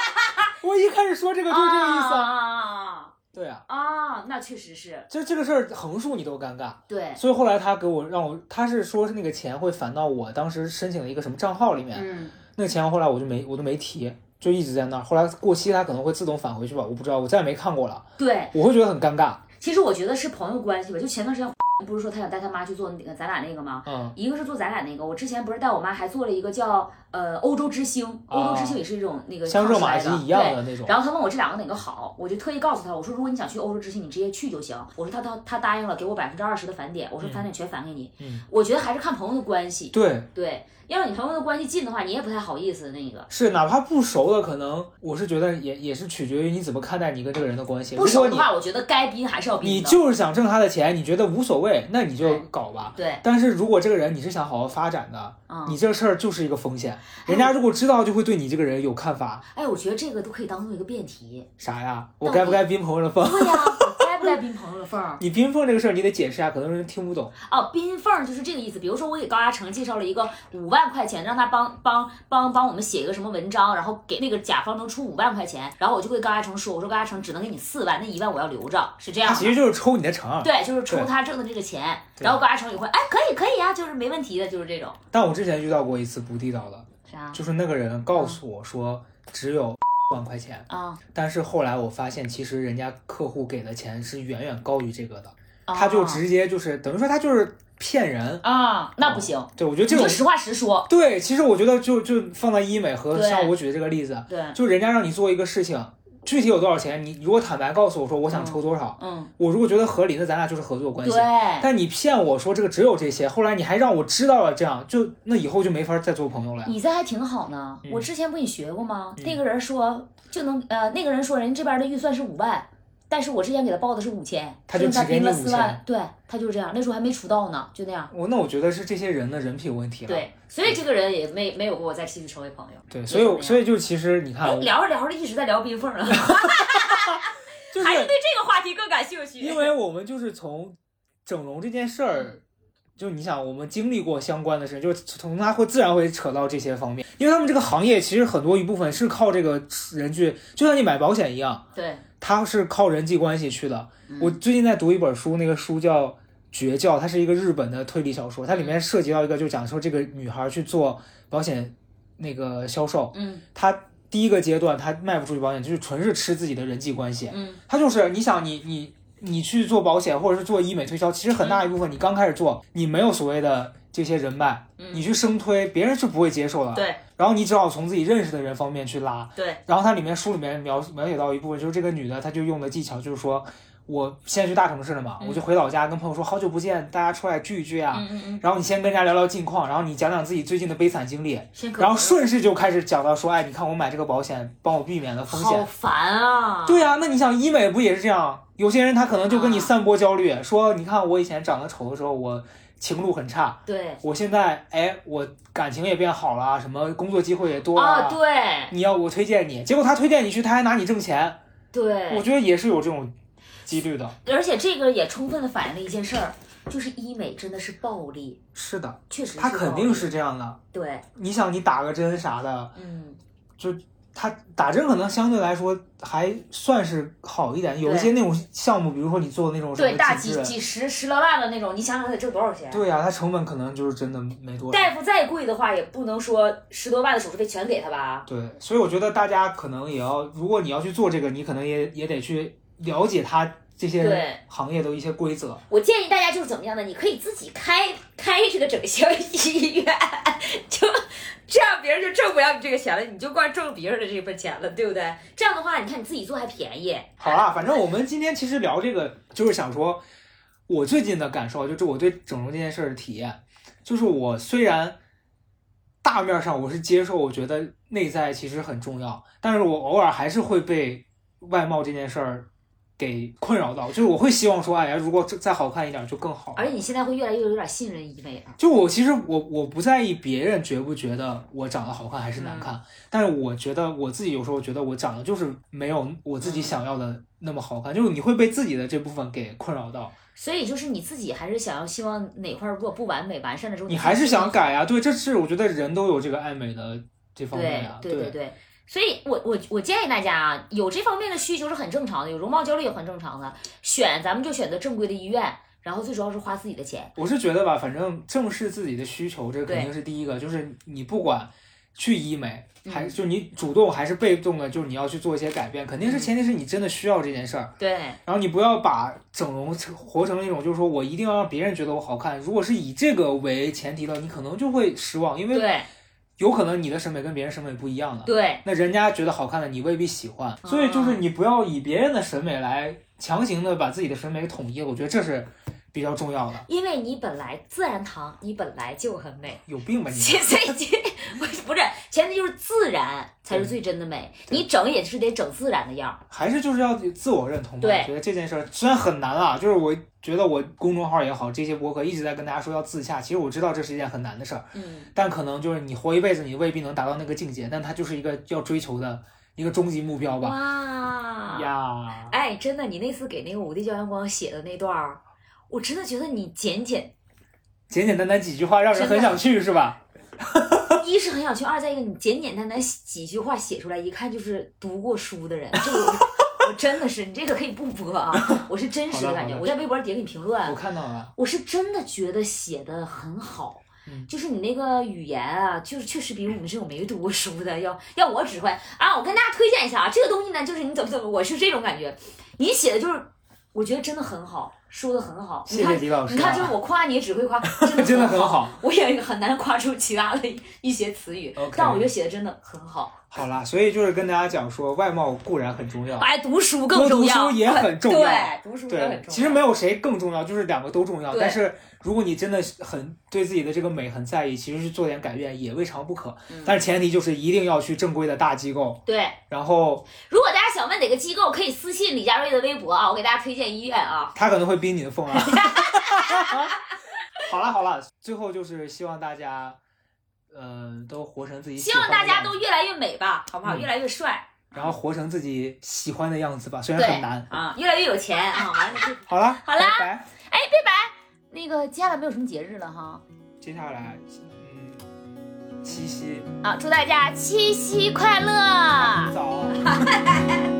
我一开始说这个就是这个意思，啊对啊，啊，那确实是。就这个事儿横竖你都尴尬，对，所以后来他给我让我，他是说是那个钱会返到我当时申请的一个什么账号里面，嗯，那个钱后来我就没我都没提，就一直在那儿，后来过期它可能会自动返回去吧，我不知道，我再也没看过了，对。我会觉得很尴尬，其实我觉得是朋友关系吧。就前段时间不是说他想带他妈去做那个咱俩那个吗？嗯一个是做咱俩那个，我之前不是带我妈还做了一个叫呃欧洲之星，欧洲之星也是一种那个哦像热玛吉一样对的那种，然后他问我这两个哪个好，我就特意告诉他，我说如果你想去欧洲之星，你直接去就行。我说他他他答应了给我百分之二十的返点，我说返点全返给你。嗯我觉得还是看朋友的关系，对，对，要是你朋友的关系近的话，你也不太好意思那个。是哪怕不熟的，可能我是觉得也也是取决于你怎么看待你跟这个人的关系，不熟的话，我觉得该逼还是要逼你。就是想挣他的钱，你觉得无所谓，那你就搞吧。对，但是如果这个人你是想好好发展的，嗯，你这事儿就是一个风险，人家如果知道就会对你这个人有看法。哎，我觉得这个都可以当做一个辩题。啥呀？我该不该逼朋友的风？不该逼朋友的缝儿？你冰缝这个事儿，你得解释一下，可能人听不懂。哦，冰缝儿就是这个意思。比如说，我给高嘉诚介绍了一个五万块钱，让他帮帮帮帮我们写一个什么文章，然后给那个甲方能出五万块钱，然后我就会高嘉诚说，我说高嘉诚只能给你四万，那一万我要留着，是这样。他其实就是抽你的成。对，就是抽他挣的这个钱，然后高嘉诚也会，哎，可以可以啊，就是没问题的，就是这种。但我之前遇到过一次不地道的，啥就是那个人告诉我说只有万块钱，啊？但是后来我发现其实人家客户给的钱是远远高于这个的，他就直接就是等于说他就是骗人。啊，那不行，对，我觉得这种你就实话实说。对，其实我觉得就就放在医美和像我举的这个例子，对，就人家让你做一个事情，具体有多少钱，你如果坦白告诉我说我想抽多少，嗯，我如果觉得合理，那咱俩就是合作关系。对，但你骗我说这个只有这些，后来你还让我知道了，这样就那以后就没法再做朋友了。你这还挺好呢。嗯我之前不跟你学过吗？那个人说就能呃，那个人说人这边的预算是五万，但是我之前给他报的是五千，他就只给你5000拼了四万，对他就是这样，那时候还没出道呢，就那样。我那我觉得是这些人的人品问题了。对，所以这个人也没没有跟我再继续成为朋友。对，所以所以就其实你看，聊着聊着一直在聊冰缝了，就是还是对这个话题更感兴趣。因为我们就是从整容这件事儿，就你想，我们经历过相关的事，就从他会自然会扯到这些方面，因为他们这个行业其实很多一部分是靠这个人去，就像你买保险一样，对，它是靠人际关系去的。我最近在读一本书，那个书叫《绝教》，它是一个日本的推理小说，它里面涉及到一个，就讲说这个女孩去做保险那个销售，嗯她第一个阶段她卖不出去保险，就是纯是吃自己的人际关系。嗯她就是你想你你你去做保险或者是做医美推销，其实很大一部分你刚开始做，你没有所谓的这些人脉，你去生推，别人是不会接受的。对然后你只好从自己认识的人方面去拉。对，然后它里面书里面描描写到一部分，就是这个女的，她就用的技巧就是说，我现在去大城市了嘛，我就回老家跟朋友说好久不见，大家出来聚一聚啊。嗯嗯嗯，然后你先跟人家聊聊近况，然后你讲讲自己最近的悲惨经历，然后顺势就开始讲到说，哎，你看我买这个保险帮我避免了风险好。烦啊！对啊、那你想医美不也是这样？有些人他可能就跟你散播焦虑，说你看我以前长得丑的时候，我情路很差，对。我现在哎，我感情也变好了，什么工作机会也多了。啊，对。你要我推荐你，结果他推荐你去，他还拿你挣钱，对，我觉得也是有这种几率的。而且这个也充分的反映了一件事儿，就是医美真的是暴利，是的，确实他肯定是这样的。对，你想，你打个针啥的，嗯，就他打针可能相对来说还算是好一点。有一些那种项目，比如说你做的那种对，大几几十十来万的那种，你想想他得挣多少钱？对呀、它成本可能就是真的没多少。大夫再贵的话，也不能说十多万的手术费全给他吧？对，所以我觉得大家可能也要，如果你要去做这个，你可能也也得去了解它这些行业的一些规则。我建议大家就是怎么样呢？你可以自己开开这个整形医院，就这样别人就挣不了你这个钱了，你就光挣别人的这份钱了，对不对？这样的话，你看你自己做还便宜。好啦，反正我们今天其实聊这个，就是想说，我最近的感受，就是我对整容这件事儿的体验，就是我虽然大面上我是接受，我觉得内在其实很重要，但是我偶尔还是会被外貌这件事儿给困扰到，就是我会希望说，哎呀，如果再好看一点就更好。而且你现在会越来越有点信任医美了。就我其实我我不在意别人觉不觉得我长得好看还是难看，但是我觉得我自己有时候觉得我长得就是没有我自己想要的那么好看，就是你会被自己的这部分给困扰到，所以就是你自己还是想要希望哪块儿如果不完美完善的时候，你还是想改啊。对，这是我觉得人都有这个爱美的这方面啊。对对对。所以我，我我建议大家啊，有这方面的需求是很正常的，有容貌焦虑也很正常的。选咱们就选择正规的医院，然后最主要是花自己的钱。我是觉得吧，反正正视自己的需求，这肯定是第一个。就是你不管去医美，还就你主动还是被动的，就是你要去做一些改变，肯定是前提是你真的需要这件事儿。对，然后你不要把整容活成那种，就是说我一定要让别人觉得我好看。如果是以这个为前提的，你可能就会失望，因为对，有可能你的审美跟别人审美不一样的。对，那人家觉得好看的，你未必喜欢。哦所以就是你不要以别人的审美来强行的把自己的审美给统一了，我觉得这是比较重要的。因为你本来自然堂，你本来就很美。有病吧你？所以不是不是，前提就是自然才是最真的美。你整也是得整自然的样儿。还是就是要自我认同吧。对我觉得这件事儿虽然很难啊，就是我觉得我公众号也好，这些博客一直在跟大家说要自洽，其实我知道这是一件很难的事儿。嗯，但可能就是你活一辈子，你未必能达到那个境界，但它就是一个要追求的一个终极目标吧。哇，呀，哎，真的，你那次给那个五帝骄阳光写的那段儿，我真的觉得你简简，简简单单几句话，让人很想去，是吧？一是很想去，二再一个你简简单单几句话写出来，一看就是读过书的人。这个我我真的是，你这个可以不播啊，我是真实的感觉。我在微博底下给你评论我，看到了，我是真的觉得写的很好。嗯就是你那个语言啊，就是确实比我们这种没读过书的要要我指挥啊！我跟大家推荐一下啊，这个东西呢，就是你怎么怎么，我是这种感觉。你写的就是，我觉得真的很好，说的很好。谢谢李老师、啊。你看，就是我夸你也只会夸，真的 真的很好好。我也很难夸出其他的一些词语但我觉得写的真的很好。好啦，所以就是跟大家讲说，外貌固然很重要，哎，读书更重要，书也很重要对，读书也很，重要。其实没有谁更重要，就是两个都重要。但是如果你真的很对自己的这个美很在意，其实去做点改变也未尝不可。嗯但是前提就是一定要去正规的大机构，对。然后如果大家想问哪个机构，可以私信李佳瑞的微博啊，我给大家推荐医院啊。他可能会逼你的缝啊。好了好了，最后就是希望大家，呃，都活成自己喜希望大家都越来越美吧，好不好？嗯越来越帅，然后活成自己喜欢的样子吧，虽然很难。啊，越来越有钱啊。完了就，好了，好了拜拜。哎，拜拜。那个接下来没有什么节日了哈接下来，嗯，七夕，啊，祝大家七夕快乐。早。